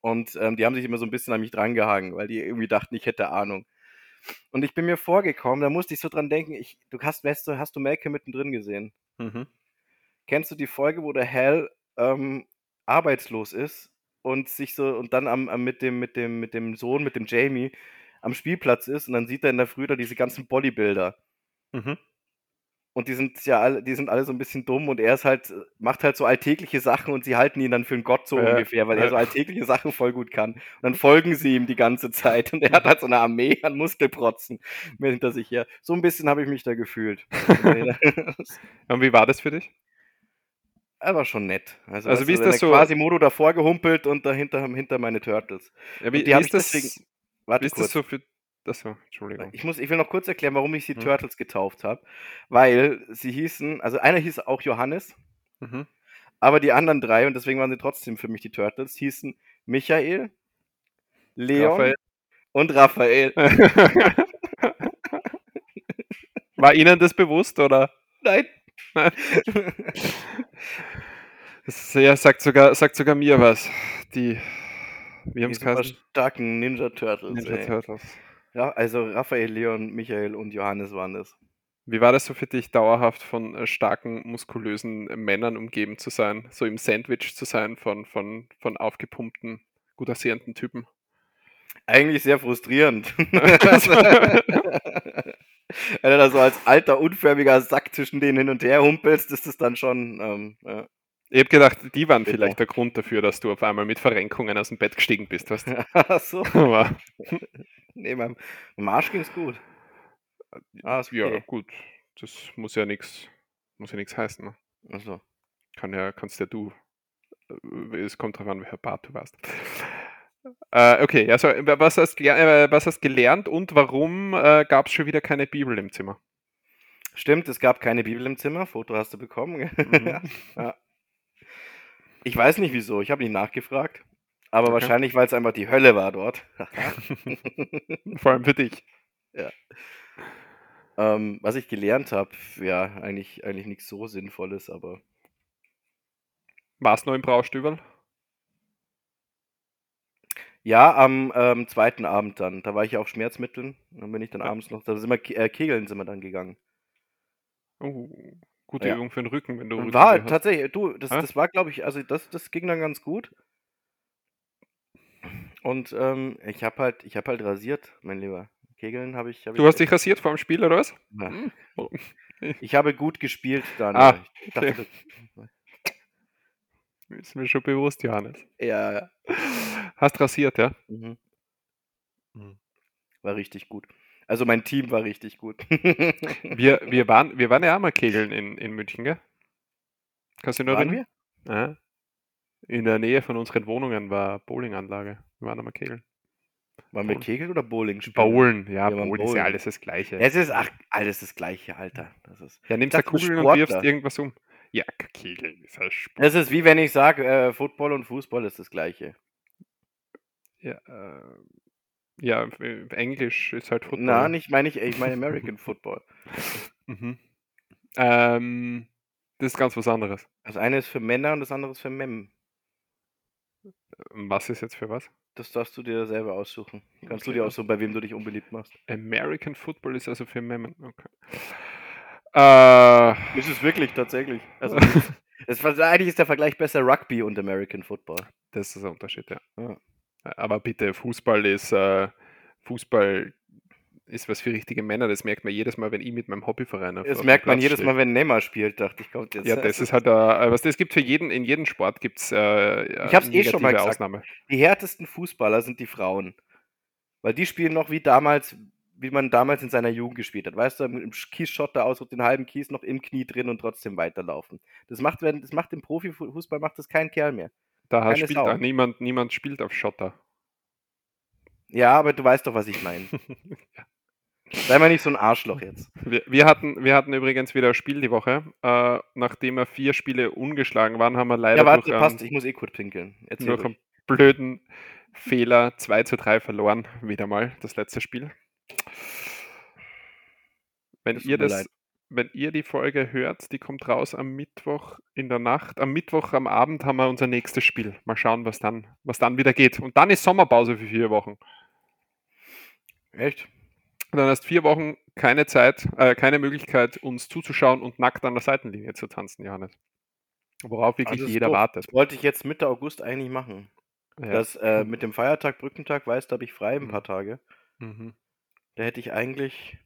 Und ähm, die haben sich immer so ein bisschen an mich drangehangen, weil die irgendwie dachten, ich hätte Ahnung. Und ich bin mir vorgekommen, da musste ich so dran denken, ich, du hast, weißt du, hast du Melke mittendrin gesehen? Mhm. Kennst du die Folge, wo der Hell ähm, arbeitslos ist und sich so und dann am, am, mit dem mit dem mit dem Sohn mit dem Jamie am Spielplatz ist und dann sieht er in der Früh da diese ganzen Bodybuilder. Mhm. Und die sind ja alle, die sind alle so ein bisschen dumm und er ist halt, macht halt so alltägliche Sachen und sie halten ihn dann für einen Gott so ja, ungefähr, weil er so alltägliche Sachen voll gut kann. Und dann folgen sie ihm die ganze Zeit und er hat halt so eine Armee an Muskelprotzen hinter sich her. So ein bisschen habe ich mich da gefühlt. und wie war das für dich? Er war schon nett. Also, also wie ist das so? quasi Modo davor gehumpelt und dahinter hinter meine Turtles. Ja, wie, die wie ist das? Deswegen, warte wie ist kurz. das so für das war, Entschuldigung. Ich, muss, ich will noch kurz erklären, warum ich sie hm. Turtles getauft habe. Weil sie hießen, also einer hieß auch Johannes, mhm. aber die anderen drei, und deswegen waren sie trotzdem für mich die Turtles, hießen Michael, Leon Raphael. und Raphael. War Ihnen das bewusst, oder? Nein. Das ja, sagt sogar, sagt sogar mir was. Die, wie haben es starken Ninja Turtles. Ninja. Turtles. Ja, also Raphael, Leon, Michael und Johannes waren das. Wie war das so für dich, dauerhaft von äh, starken, muskulösen Männern umgeben zu sein? So im Sandwich zu sein von, von, von aufgepumpten, gut aussehenden Typen? Eigentlich sehr frustrierend. Wenn du da so als alter, unförmiger Sack zwischen denen hin und her humpelst, ist das dann schon. Ähm, ja. Ich habe gedacht, die waren vielleicht der Grund dafür, dass du auf einmal mit Verrenkungen aus dem Bett gestiegen bist, weißt du? Ach so. Nee, meinem, meinem Arsch ging's gut. Ah, okay. Ja, gut. Das muss ja nichts muss ja nichts heißen. Ne? Also. Kann ja, kannst ja du. Äh, es kommt darauf an, welcher Part du warst. Äh, okay, also was hast, äh, was hast gelernt und warum äh, gab es schon wieder keine Bibel im Zimmer? Stimmt, es gab keine Bibel im Zimmer. Foto hast du bekommen. Mhm. ja. Ich weiß nicht wieso, ich habe nicht nachgefragt. Aber okay. wahrscheinlich, weil es einfach die Hölle war dort. Vor allem für dich. Ja. Ähm, was ich gelernt habe, ja, eigentlich, eigentlich nichts so Sinnvolles, aber Warst du noch im Braustübel? Ja, am ähm, zweiten Abend dann. Da war ich auf Schmerzmitteln. Dann bin ich dann abends noch, da sind wir äh, kegeln sind wir dann gegangen. Oh, gute Ja. Übung für den Rücken, wenn du Rücken War hast. tatsächlich, du, das, das war, glaube ich, also das, das ging dann ganz gut. Und ähm, ich habe halt, ich habe halt rasiert, mein Lieber. Kegeln habe ich, hab Du ich hast dich rasiert vor dem Spiel, oder was? Ja. Hm. Oh. Ich habe gut gespielt, Daniel. Ah, dachte, Ist mir schon bewusst, Johannes. ja, ja. Hast rasiert, ja? Mhm. Mhm. War richtig gut. Also mein Team war richtig gut. Wir, wir, waren, wir waren ja auch mal kegeln in, in München, gell? Kannst du dich noch erinnern? Ja. In der Nähe von unseren Wohnungen war Bowlinganlage. Wir waren einmal kegeln. Waren wir Bowlen. Kegeln oder Bowling spielen? Bowlen, ja, Wir Bowlen ist ja alles das Gleiche. Es ist ach, alles das gleiche, Alter. Das ist, Ja, nimmst du Kugel und wirfst irgendwas um. Ja, Kegeln ist halt Sport. das ist wie wenn ich sage, äh, Football und Fußball ist das gleiche. Ja, äh, ja, äh, Englisch ist halt Football. Na, ja. nicht meine ich, ich meine American Football. Mhm. Ähm, das ist ganz was anderes. Das eine ist für Männer und das andere ist für Mem. Was ist jetzt für was? Das darfst du dir selber aussuchen. Kannst du Okay. dir aussuchen, bei wem du dich unbeliebt machst. American Football ist also für Memmen. Okay. Äh, Ist es wirklich tatsächlich? Also, war, eigentlich ist der Vergleich besser Rugby und American Football. das ist der Unterschied, ja. Ja. Aber bitte, Fußball ist äh, Fußball ist was für richtige Männer. Das merkt man jedes Mal, wenn ich mit meinem Hobbyverein auf Das auf dem merkt man jedes stehe. Mal, wenn Neymar spielt, dachte ich. Kommt jetzt. Ja, das ist halt, äh, was das gibt für jeden, in jedem Sport gibt es äh, Ich hab's eh schon mal gesagt. Ausnahme. Die härtesten Fußballer sind die Frauen. Weil die spielen noch wie damals, wie man damals in seiner Jugend gespielt hat. Weißt du, im Kiesschotter aus den halben Kies noch im Knie drin und trotzdem weiterlaufen. Das macht, wenn, das macht im Profifußball macht das kein Kerl mehr. Da keine spielt Sau. auch niemand, niemand spielt auf Schotter. Ja, aber du weißt doch, was ich meine. Sei mal nicht so ein Arschloch jetzt. Wir, wir, hatten, wir hatten übrigens wieder ein Spiel die Woche. Äh, nachdem wir vier Spiele ungeschlagen waren, haben wir leider Ja, warte, durch, passt, ähm, ich muss eh kurz pinkeln. Erzähl durch einen blöden Fehler 2 zu 3 verloren. Wieder mal das letzte Spiel. Wenn Das ihr das, leid. Wenn ihr die Folge hört, die kommt raus am Mittwoch in der Nacht. Am Mittwoch am Abend haben wir unser nächstes Spiel. Mal schauen, was dann, was dann wieder geht. Und dann ist Sommerpause für vier Wochen. Echt? Und dann hast vier Wochen keine Zeit, äh, keine Möglichkeit, uns zuzuschauen und nackt an der Seitenlinie zu tanzen, Johannes. Worauf wirklich Ah, das ist jeder doof. wartet. Das wollte ich jetzt Mitte August eigentlich machen. Ja. Das äh, mit dem Feiertag, Brückentag, weißt du, habe ich frei ein Mhm. paar Tage. Mhm. Da hätte ich eigentlich.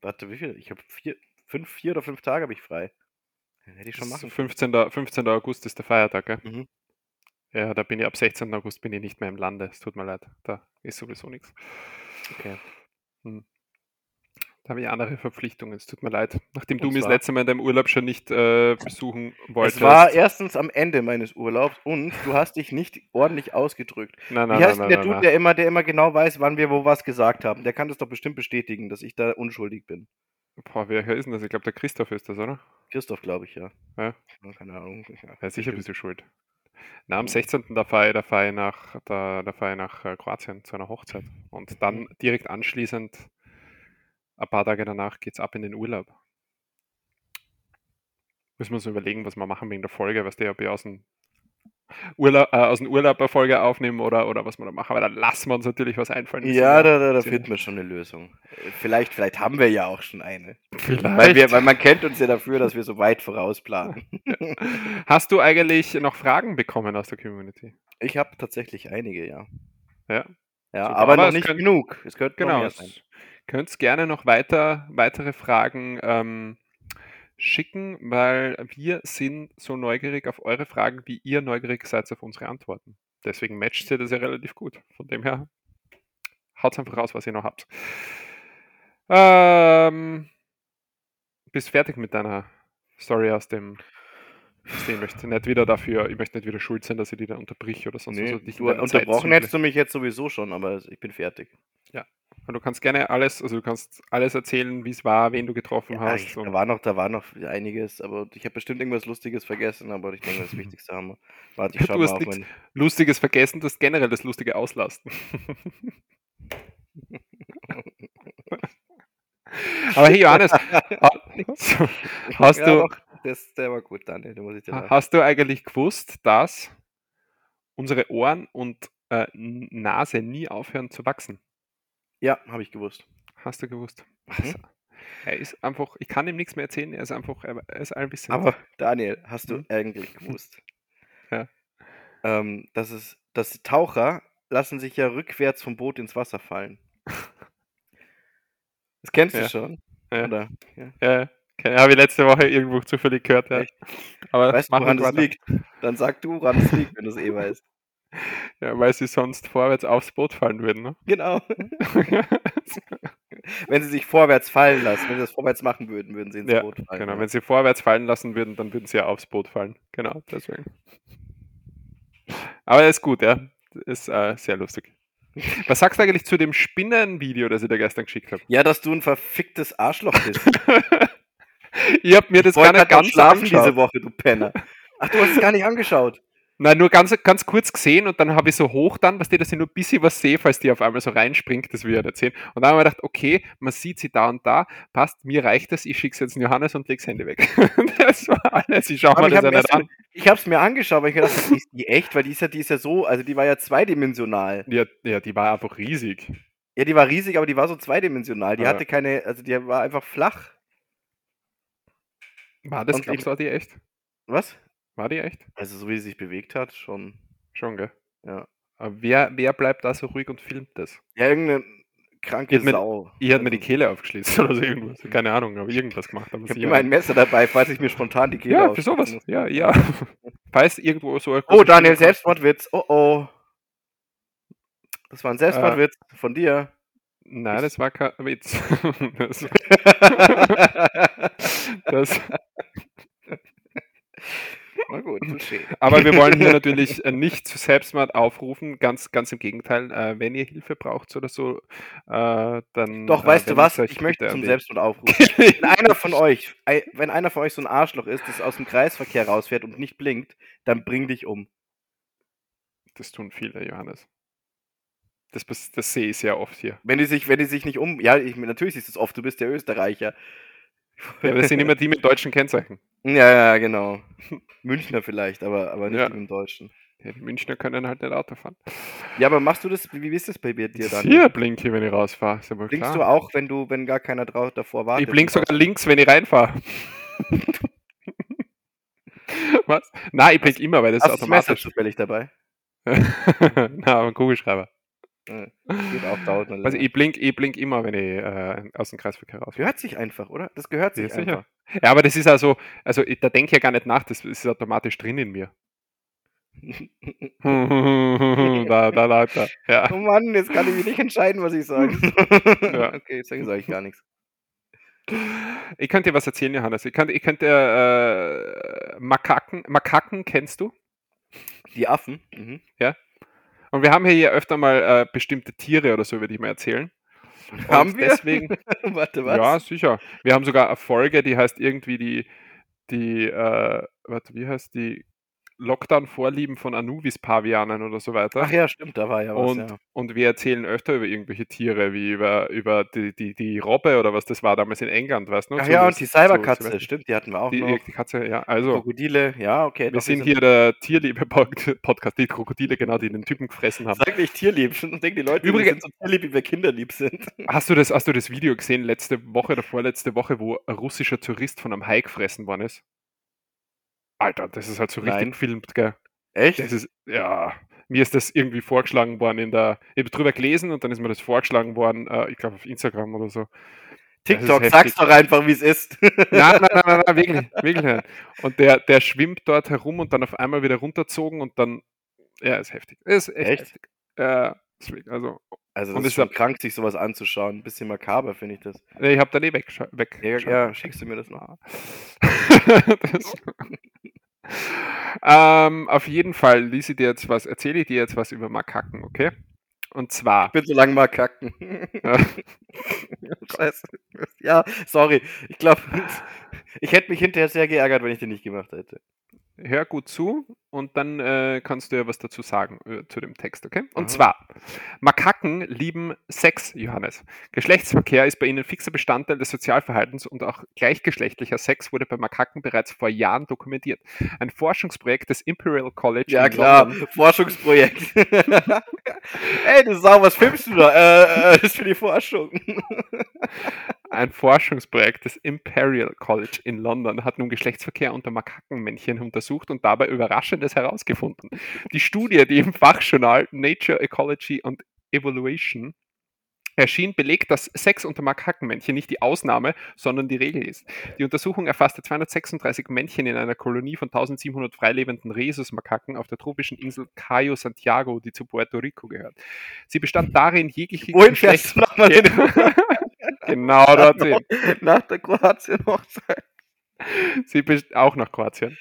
Warte, wie viel? Ich habe vier, fünf, vier oder fünf Tage habe ich frei. Hätte ich schon machen. 15. 15. August ist der Feiertag, gell? Mhm. Ja, da bin ich ab 16. August bin ich nicht mehr im Lande. Es tut mir leid. Da ist sowieso nichts. Okay. Da habe ich andere Verpflichtungen. Es tut mir leid. Nachdem du Und mich das letzte Mal in deinem Urlaub schon nicht äh, besuchen wolltest. Es war erstens am Ende meines Urlaubs und du hast dich nicht ordentlich ausgedrückt. Nein, Wie nein, heißt nein, der nein, Dude, nein. der immer, der immer genau weiß, wann wir wo was gesagt haben? Der kann das doch bestimmt bestätigen, dass ich da unschuldig bin. Boah, wer ist denn das? Ich glaube, der Christoph ist das, oder? Christoph, glaube ich, ja. Ja. Keine Ahnung. Ja, Ja, sicher bestimmt. bist du schuld. Na, am Mhm. 16. da fahre ich, da fahre ich nach, da, da fahre ich nach äh, Kroatien zu einer Hochzeit. Und dann Mhm. direkt anschließend, ein paar Tage danach, geht's ab in den Urlaub. Müssen wir uns überlegen, was wir machen wegen der Folge, was der ob wir aus dem Urlaub, äh, aus dem Urlaub eine Folge aufnehmen oder, oder was wir da machen. Aber da lassen wir uns natürlich was einfallen. Ja, da, da, da finden wir schon eine Lösung. Vielleicht, vielleicht haben wir ja auch schon eine. Vielleicht. Weil, wir, weil man kennt uns ja dafür, dass wir so weit vorausplanen. Hast du eigentlich noch Fragen bekommen aus der Community? Ich habe tatsächlich einige, ja. Ja. Ja, Super, aber, aber noch nicht könnt- genug. Es könnte noch Genau. mehr sein. Könnt gerne noch weiter, weitere Fragen ähm, schicken, weil wir sind so neugierig auf eure Fragen, wie ihr neugierig seid auf unsere Antworten. Deswegen matcht ihr das ja relativ gut. Von dem her, haut einfach raus, was ihr noch habt. Ähm, bist fertig mit deiner Story aus dem. Ich möchte nicht wieder dafür, ich möchte nicht wieder schuld sein, dass ich die da unterbrich oder sonst Nee, was. du, unterbrochen hättest du mich jetzt sowieso schon, aber ich bin fertig. Und du kannst gerne alles, also du kannst alles erzählen, wie es war, wen du getroffen Ja, hast. da, war noch, da war noch einiges, aber ich habe bestimmt irgendwas Lustiges vergessen, aber ich denke, das Wichtigste haben wir. Warte, ich Du schau mal hast mein... Lustiges vergessen, das generell das Lustige auslasten. Aber hey Johannes, ha- hast Ja, du, doch. das, der war gut, Daniel. Da muss ich dir. Hast du eigentlich gewusst, dass unsere Ohren und äh, Nase nie aufhören zu wachsen? Ja, habe ich gewusst. Hast du gewusst? Mhm. Er ist einfach, ich kann ihm nichts mehr erzählen, er ist einfach, er ist allwissend. Aber Daniel, hast du Hm? eigentlich gewusst, Ja. ähm, dass es, dass Taucher lassen sich ja rückwärts vom Boot ins Wasser fallen. Das kennst du Ja. schon, Ja. oder? Ja. Ja, habe ich letzte Woche irgendwo zufällig gehört. Ja. Aber Weißt du, woran das weiter. liegt? Dann sag du, woran es liegt, wenn du es eh weißt. Ja, weil sie sonst vorwärts aufs Boot fallen würden. Ne? Genau. Wenn sie sich vorwärts fallen lassen, wenn sie das vorwärts machen würden, würden sie ins ja, Boot fallen. genau. ja. Wenn sie vorwärts fallen lassen würden, dann würden sie ja aufs Boot fallen. Genau, deswegen. Aber er ist gut, ja. Ist äh, sehr lustig. Was sagst du eigentlich zu dem Spinnenvideo, das ich dir gestern geschickt habe? Ja, dass du ein verficktes Arschloch bist. ich habe mir das gar nicht ganz schlafen angeschaut. diese Woche, du Penner. Ach, du hast es gar nicht angeschaut. Nein, nur ganz, ganz kurz gesehen und dann habe ich so hoch dann, dass die, dass ich nur ein bisschen was sehe, falls die auf einmal so reinspringt, das will ich ja nicht sehen. Und dann habe ich mir gedacht, okay, man sieht sie da und da, passt, mir reicht das, ich schicke es jetzt in Johannes und lege das Handy weg. das war alles, ich schaue mir ich das habe ja nicht an. ich hab's mir angeschaut, weil ich gedacht habe, ist die echt? Weil die ist ja, die ist ja so, also die war ja zweidimensional. Ja, ja, die war einfach riesig. Ja, die war riesig, aber die war so zweidimensional. Die Ja. hatte keine, also die war einfach flach. War das, Und glaubst du, war die echt? Was? War die echt? Also so wie sie sich bewegt hat, schon. Schon, gell? Ja. Aber wer, wer bleibt da so ruhig und filmt das? Ja, irgendeine kranke Ich Sau. Ich hätte mir die Also, Kehle aufgeschlitzt oder so irgendwas. Keine Ahnung, aber irgendwas gemacht. Aber Ich habe immer ein Messer dabei, falls ich mir spontan die Kehle ja, für sowas. muss. Ja, ja. Falls irgendwo so Oh, Daniel, Selbstmordwitz. Oh, oh. Das war ein Selbstmordwitz von dir. Nein, das war kein Witz. das, das, Na gut, aber wir wollen hier natürlich äh, nicht zu Selbstmord aufrufen, ganz, ganz im Gegenteil. Äh, wenn ihr Hilfe braucht oder so, äh, dann. Doch, äh, weißt du was? Ich möchte zum Selbstmord aufrufen. Wenn einer von euch, wenn einer von euch so ein Arschloch ist, das aus dem Kreisverkehr rausfährt und nicht blinkt, dann bring dich um. Das tun viele, Johannes. Das, das sehe ich sehr oft hier. Wenn die sich, wenn die sich nicht um, ja, ich, natürlich ist es oft, du bist der Österreicher. Ja, das sind immer die mit deutschen Kennzeichen. Ja, ja, genau. Münchner vielleicht, aber, aber nicht Ja. im Deutschen. Ja, die Münchner können halt nicht Auto fahren. Ja, aber machst du das, wie, ist das bei dir dann? Hier blink hier, wenn ich rausfahre. Ist ja wohl Blinkst klar. du auch, wenn du, wenn gar keiner drau davor wartet? Ich blink sogar links, wenn ich reinfahre. Was? Nein, ich blink immer, weil das Hast du das Messer automatisch. zufällig dabei? Na, aber ein Kugelschreiber. Ja, geht auch dauert Also ich blink, ich blink immer, wenn ich äh, aus dem Kreisverkehr raus. Gehört sich einfach, oder? Das gehört sich Ja, sicher. einfach. Ja, aber das ist also, also ich, da denke ich ja gar nicht nach, das ist automatisch drin in mir. da, da, da, da. Ja. Oh Mann, jetzt kann ich mich nicht entscheiden, was ich sage. Ja. Okay, jetzt sage ich gar nichts. Ich könnte dir was erzählen, Johannes. Ich könnte, ich könnte äh, Makaken, Makaken kennst du? Die Affen. Mhm. Und wir haben hier ja öfter mal äh, bestimmte Tiere oder so, würde ich mal erzählen. Und Haben wir? Deswegen, Warte, was? ja, sicher. Wir haben sogar eine Folge, die heißt irgendwie die, die, äh, warte, wie heißt die? Lockdown-Vorlieben von Anubis-Pavianen oder so weiter. Ach ja, stimmt, da war ja was. und, ja. und wir erzählen öfter über irgendwelche Tiere, wie über, über die, die, die Robbe oder was das war damals in England, weißt du? Ach So ja, und die so- so- Cyberkatze, stimmt, die hatten wir auch Die, noch. die Katze, ja, also. Krokodile, ja, okay. Wir sind hier der Tierliebe-Podcast, die Krokodile, genau, die den Typen gefressen haben. Sag nicht tierlieb, schon denken die Leute, Übrigens- wir sind so tierlieb, wie wir kinderlieb sind. Hast du, das, hast du das Video gesehen letzte Woche oder vorletzte Woche, wo ein russischer Tourist von einem Hai gefressen worden ist? Alter, das ist halt so richtig Nein. gefilmt, gell? Echt? Das ist, ja, mir ist das irgendwie vorgeschlagen worden in der, ich habe drüber gelesen und dann ist mir das vorgeschlagen worden, äh, ich glaube auf Instagram oder so. TikTok, sag's doch einfach, wie es ist. Nein, nein, nein, nein, nein wirklich, wirklich nicht. Und der, der schwimmt dort herum und dann auf einmal wieder runterzogen und dann, ja, ist heftig. Ist echt, Echt? heftig. Deswegen, also, Also, Und ja- krank, sich sowas anzuschauen. Ein bisschen makaber, finde ich das. nee, ich habe da nie weg. weg Ja, ja, schickst du mir das noch? das, ähm, auf jeden Fall ließ ich dir jetzt was, erzähle ich dir jetzt was über Makaken, okay? Und zwar, Ich bin so lange. Ja. Scheiße. Ja, sorry. Ich glaube, ich hätte mich hinterher sehr geärgert, wenn ich den nicht gemacht hätte. hör gut zu und dann äh, kannst du ja was dazu sagen äh, zu dem Text, okay? Und mhm. zwar, Makaken lieben Sex, Johannes. Geschlechtsverkehr ist bei ihnen fixer Bestandteil des Sozialverhaltens und auch gleichgeschlechtlicher Sex wurde bei Makaken bereits vor Jahren dokumentiert. Ein Forschungsprojekt des Imperial College. Ja, klar, London. Forschungsprojekt. Ey, du Sau, was filmst du da? Äh, äh, das ist für die Forschung. Ein Forschungsprojekt des Imperial College in London hat nun Geschlechtsverkehr unter Makakenmännchen untersucht und dabei Überraschendes herausgefunden. Die Studie, die im Fachjournal Nature Ecology and Evaluation erschien, belegt, dass Sex unter Makakenmännchen nicht die Ausnahme, sondern die Regel ist. Die Untersuchung erfasste 236 Männchen in einer Kolonie von 1700 freilebenden Rhesus-Makaken auf der tropischen Insel Cayo Santiago, die zu Puerto Rico gehört. Sie bestand darin, jegliche Wohin fährst du nochmal Genau dorthin. Nach der Kroatien-Hochzeit. Sie auch nach Kroatien.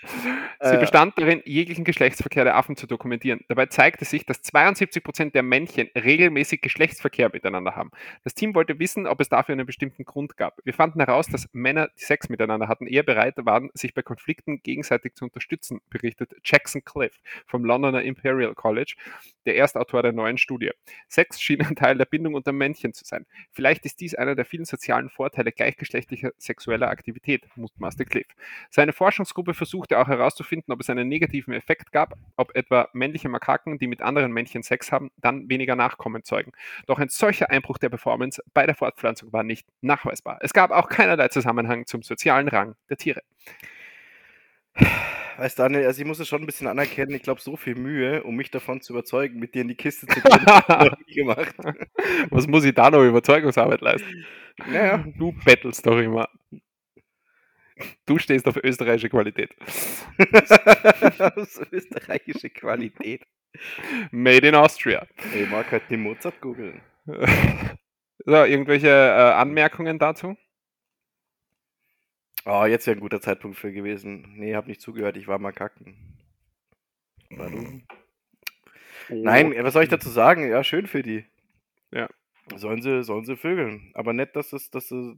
Sie äh, bestand darin, jeglichen Geschlechtsverkehr der Affen zu dokumentieren. Dabei zeigte sich, dass 72 Prozent der Männchen regelmäßig Geschlechtsverkehr miteinander haben. Das Team wollte wissen, ob es dafür einen bestimmten Grund gab. Wir fanden heraus, dass Männer, die Sex miteinander hatten, eher bereit waren, sich bei Konflikten gegenseitig zu unterstützen, berichtet Jackson Cliff vom Londoner Imperial College, der Erstautor der neuen Studie. Sex schien ein Teil der Bindung unter Männchen zu sein. Vielleicht ist dies einer der vielen sozialen Vorteile gleichgeschlechtlicher sexueller Aktivität, mutmaßte Cliff. Seine Forschungsgruppe versuchte auch herauszufinden, ob es einen negativen Effekt gab, ob etwa männliche Makaken, die mit anderen Männchen Sex haben, dann weniger Nachkommen zeugen. Doch ein solcher Einbruch der Performance bei der Fortpflanzung war nicht nachweisbar. Es gab auch keinerlei Zusammenhang zum sozialen Rang der Tiere. Weißt Daniel, also ich muss es schon ein bisschen anerkennen, ich glaube, so viel Mühe, um mich davon zu überzeugen, mit dir in die Kiste zu gehen, habe ich gemacht. Was muss ich da noch Überzeugungsarbeit leisten? Naja, du bettelst doch immer. Du stehst auf österreichische Qualität. auf österreichische Qualität. Made in Austria. Ich mag halt die Mozart googeln. So, irgendwelche äh, Anmerkungen dazu? Oh, jetzt wäre ein guter Zeitpunkt für gewesen. Nee, hab nicht zugehört, ich war mal kacken. War du? Oh. Nein, was soll ich dazu sagen? Ja, schön für die. Ja. Sollen sie, sollen sie vögeln. Aber nicht, dass es, dass sie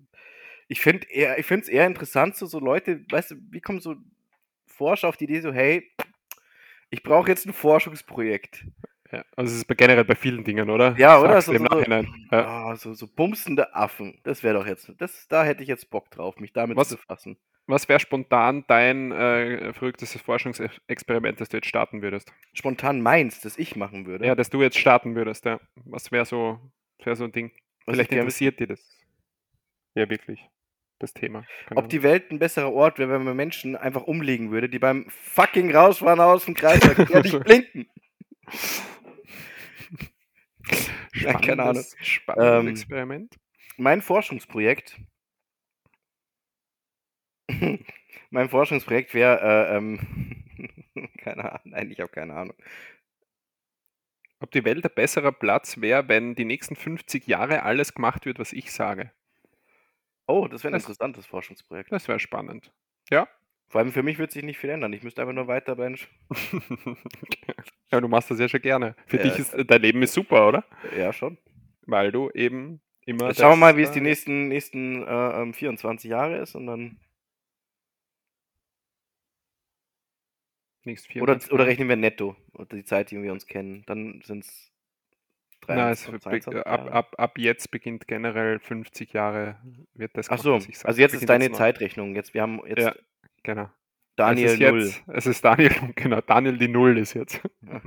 ich finde ich finde es eher interessant, so, so Leute, weißt du, wie kommen so Forscher auf die Idee, so, hey, ich brauche jetzt ein Forschungsprojekt. Ja, also es ist generell bei vielen Dingen, oder? Ja, oder? So, so, ja. oh, so, so bumsende Affen. Das wäre doch jetzt, das, da hätte ich jetzt Bock drauf, mich damit was, zu befassen. Was wäre spontan dein äh, verrücktestes Forschungsexperiment, das du jetzt starten würdest? Spontan meins, das ich machen würde? Ja, das du jetzt starten würdest, ja. Was wäre so, wär so ein Ding? Was Vielleicht interessiert dir das. Ja, wirklich das Thema. Genau. Ob die Welt ein besserer Ort wäre, wenn man Menschen einfach umlegen würde, die beim fucking Rausfahren aus dem Kreis nicht blinken. ja, keine Ahnung. Spannendes ähm, Experiment. Mein Forschungsprojekt. mein Forschungsprojekt wäre, äh, ähm, keine Ahnung, nein, ich habe keine Ahnung. Ob die Welt ein besserer Platz wäre, wenn die nächsten 50 Jahre alles gemacht wird, was ich sage. Oh, das wäre ein Das interessantes Forschungsprojekt. Das wäre spannend. Ja. Vor allem für mich wird sich nicht viel ändern. Ich müsste einfach nur weiter bei Ja, du machst das ja schon gerne. Für Ja, dich ist dein Leben ist super, oder? Ja, schon. Weil du eben immer Jetzt schauen wir mal, wie es die nächsten, nächsten äh, ähm, 24 Jahre ist und dann. Oder, oder rechnen wir netto, oder die Zeit, die wir uns kennen. Dann sind es Nein, es ab, ab, ab jetzt beginnt generell 50 Jahre wird das Ach so, also jetzt ist deine Zeitrechnung. Jetzt, wir haben jetzt ja, genau. Daniel es Null. Jetzt, es ist Daniel, genau, Daniel die Null ist jetzt. Ja.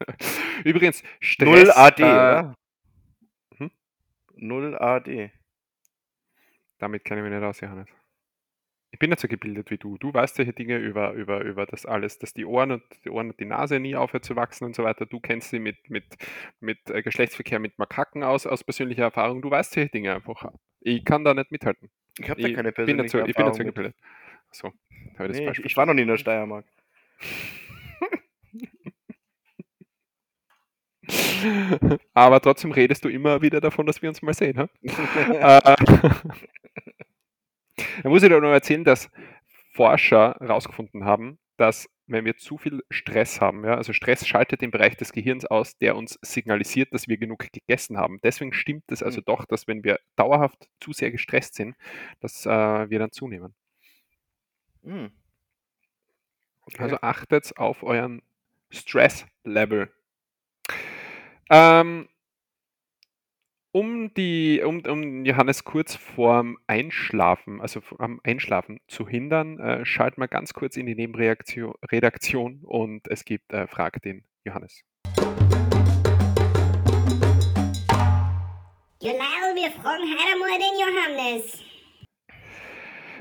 Übrigens, Stress, Null AD, äh, hm? Null AD. Damit kenne ich mich nicht aus, Johannes ich bin nicht so gebildet wie du. Du weißt solche Dinge über, über, über das alles, dass die Ohren und die Ohren und die Nase nie aufhört zu wachsen und so weiter. Du kennst sie mit, mit, mit äh, Geschlechtsverkehr mit Makaken aus, aus persönlicher Erfahrung. Du weißt solche Dinge einfach. Ich kann da nicht mithalten. Ich habe da keine persönliche bin so, Erfahrung. Ich bin nicht so gebildet. So, nee, ich, ich war noch nie in der Steiermark. Aber trotzdem redest du immer wieder davon, dass wir uns mal sehen. äh, da muss ich dir noch erzählen, dass Forscher herausgefunden haben, dass wenn wir zu viel Stress haben, ja, also Stress schaltet den Bereich des Gehirns aus, der uns signalisiert, dass wir genug gegessen haben. Deswegen stimmt es also mhm. doch, dass wenn wir dauerhaft zu sehr gestresst sind, dass äh, wir dann zunehmen. Mhm. Okay. Also achtet auf euren Stress-Level. Ähm, um die, um, um Johannes kurz vorm Einschlafen, also am Einschlafen zu hindern, äh, schalten wir ganz kurz in die Nebenredaktion und es gibt äh, Frag den Johannes. Genau, wir fragen heute mal den Johannes.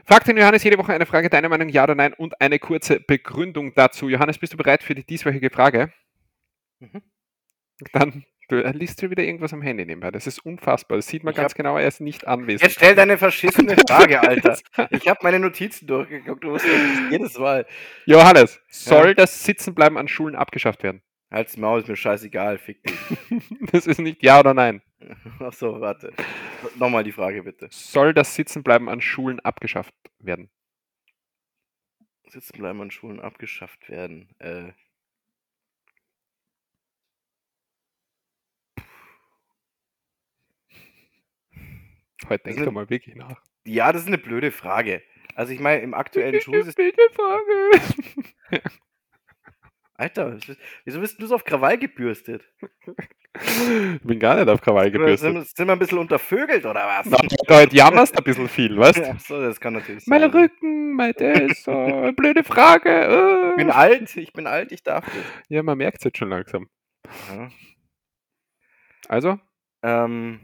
Frag den Johannes jede Woche eine Frage, deine Meinung ja oder nein und eine kurze Begründung dazu. Johannes, bist du bereit für die dieswöchige Frage? Mhm. Dann du liest du wieder irgendwas am Handy nebenbei. Das ist unfassbar. Das sieht man ich ganz genau, er ist nicht anwesend. Jetzt stell deine verschissene Frage, Alter. Ich habe meine Notizen durchgeguckt. Du musst jedes Mal. Johannes, soll ja. das Sitzenbleiben an Schulen abgeschafft werden? Halt's Maul, ist mir scheißegal, fick dich. das ist nicht ja oder nein. Achso, warte. Nochmal die Frage bitte. Soll das Sitzenbleiben an Schulen abgeschafft werden? Sitzenbleiben an Schulen abgeschafft werden. Äh. Heute denk doch mal wirklich nach. Ja, das ist eine blöde Frage. Also ich meine, im aktuellen Schulsystem. Blöde Frage. Alter, wieso bist du so auf Krawall gebürstet? Ich bin gar nicht auf Krawall gebürstet. Sind, sind wir ein bisschen untervögelt oder was? Na, heute jammerst ein bisschen viel, weißt du? Ja, so, das kann natürlich sein. Mein Rücken, mein das, so, blöde Frage. Oh. Ich bin alt, ich bin alt, ich darf das. Ja, man merkt es jetzt schon langsam. Ja. Also? Ähm,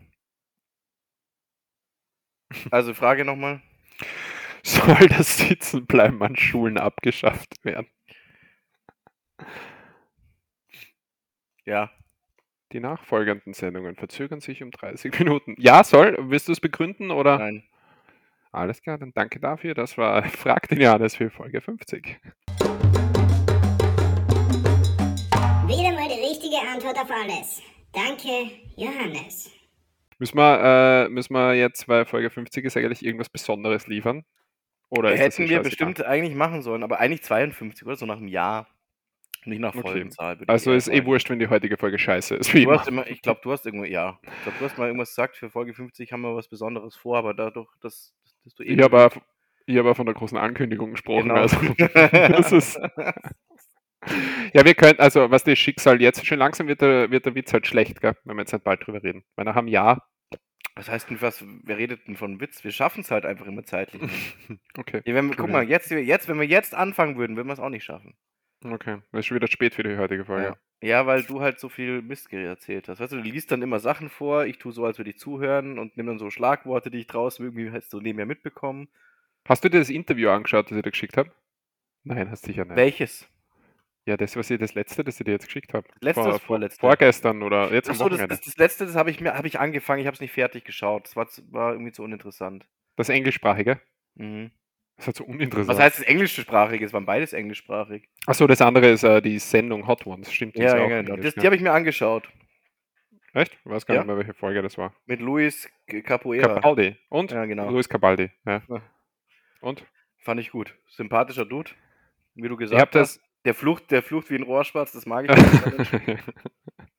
also Frage nochmal. Soll das Sitzenbleiben an Schulen abgeschafft werden? Ja. Die nachfolgenden Sendungen verzögern sich um 30 Minuten. Ja, soll. Willst du es begründen oder? Nein. Alles klar, dann danke dafür. Das war Frag den Johannes für Folge 50. Wieder mal die richtige Antwort auf alles. Danke, Johannes. Müssen wir, äh, müssen wir jetzt, weil Folge 50 ist, eigentlich irgendwas Besonderes liefern? Oder Hätten wir bestimmt eigentlich machen sollen, aber eigentlich 52 oder so nach einem Jahr. Nicht nach Folgenzahl. Okay. Also ist eh wurscht, wenn die heutige Folge scheiße ist. Immer. ich glaube, du hast irgendwo, ja. Ich glaube, du hast mal irgendwas gesagt, für Folge 50 haben wir was Besonderes vor, aber dadurch, dass, dass du eh. Ich habe hab von der großen Ankündigung gesprochen. Genau. Also, das ist. Ja, wir können, also was das Schicksal jetzt, schon langsam wird der, wird der Witz halt schlecht, gell, wenn wir jetzt nicht bald drüber reden. Weil nach einem Jahr. Was heißt denn was, wer redet denn von Witz? Wir schaffen es halt einfach immer zeitlich. okay. Ja, wenn wir, guck mal, jetzt, jetzt, wenn wir jetzt anfangen würden, würden wir es auch nicht schaffen. Okay, das ist schon wieder spät für die heutige Folge. Ja. ja, weil du halt so viel Mist erzählt hast. Weißt du, du liest dann immer Sachen vor, ich tue so, als würde ich zuhören und nimm dann so Schlagworte, die ich draußen irgendwie hast du nebenher mitbekommen. Hast du dir das Interview angeschaut, das ich dir geschickt habe? Nein, hast du sicher nicht. Welches? Ja, das war das letzte, das ich dir jetzt geschickt habe. Letztes vor, vorletzte. Vorgestern oder jetzt Achso, das, das, das, letzte, das habe ich mir hab ich angefangen, ich habe es nicht fertig geschaut. Das war, war irgendwie zu uninteressant. Das englischsprachige? Mhm. Das ist halt so uninteressant. Was heißt das englischsprachige? Es waren beides englischsprachig. Achso, das andere ist äh, die Sendung Hot Ones, stimmt. Die ja, ja genau. Das, die habe ich mir angeschaut. Echt? Ich weiß gar ja. nicht mehr, welche Folge das war. Mit Luis Capoeira. Capaldi. Und? Ja, genau. Luis Capaldi. Ja. Und? Fand ich gut. Sympathischer Dude, wie du gesagt hast. Das der Flucht, der Flucht wie ein Rohrspatz, das mag ich.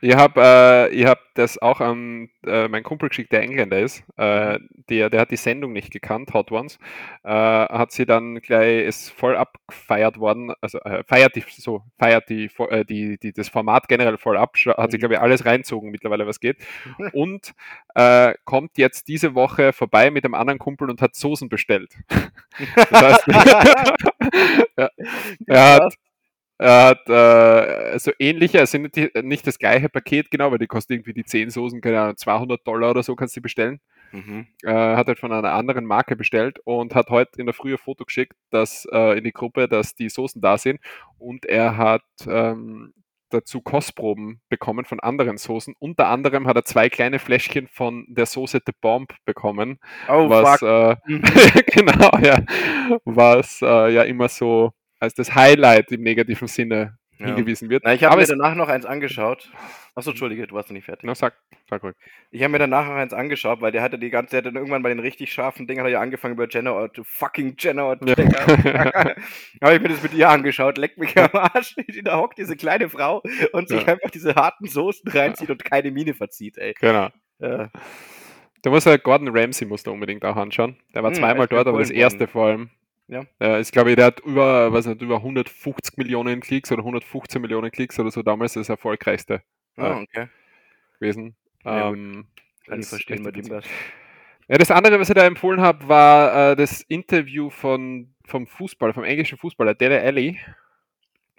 ich habe äh, hab das auch an äh, meinen Kumpel geschickt, der Engländer ist. Äh, der, der hat die Sendung nicht gekannt, Hot Ones. Äh, hat sie dann gleich, ist voll abgefeiert worden, also äh, feiert die so, feiert die, äh, die, die, das Format generell voll ab, hat sie, mhm. glaube ich, alles reinzogen mittlerweile, was geht. Und äh, kommt jetzt diese Woche vorbei mit einem anderen Kumpel und hat Soßen bestellt. das heißt, ja, er hat er hat äh, so ähnliche, also nicht, die, nicht, das gleiche Paket, genau, weil die kostet irgendwie die 10 Soßen, keine Ahnung, 200 Dollar oder so kannst du bestellen. Mhm. Äh, hat halt von einer anderen Marke bestellt und hat heute in der Früh ein Foto geschickt, dass äh, in die Gruppe, dass die Soßen da sind und er hat ähm, dazu Kostproben bekommen von anderen Soßen. Unter anderem hat er zwei kleine Fläschchen von der Soße The Bomb bekommen. Oh, was, äh, mhm. genau, ja, was äh, ja immer so als das Highlight im negativen Sinne ja. hingewiesen wird. Na, ich habe mir danach noch eins angeschaut. Achso, Entschuldige, du warst noch nicht fertig. Na, sag, sag ruhig. Ich habe mir danach noch eins angeschaut, weil der hatte die ganze, der hat dann irgendwann bei den richtig scharfen Dingen hat er ja angefangen über Jenna du fucking Jenna ja. habe ich mir das mit ihr angeschaut, leckt mich am Arsch, wie da hockt diese kleine Frau und sich ja. einfach diese harten Soßen reinzieht und keine Miene verzieht, ey. Genau. Ja. Du musst halt Gordon Ramsay musst du unbedingt auch anschauen. Der war hm, zweimal dort, aber das erste vor allem Ja. Äh, ich glaube, der hat über, was nicht, über 150 Millionen Klicks oder 115 Millionen Klicks oder so damals das erfolgreichste Ah, äh, okay. gewesen. Ja, ähm, Kann ich verstehen bei dem das. Ja, das andere, was ich da empfohlen habe, war äh, das Interview von, vom Fußball, vom englischen Fußballer, Dele Alli.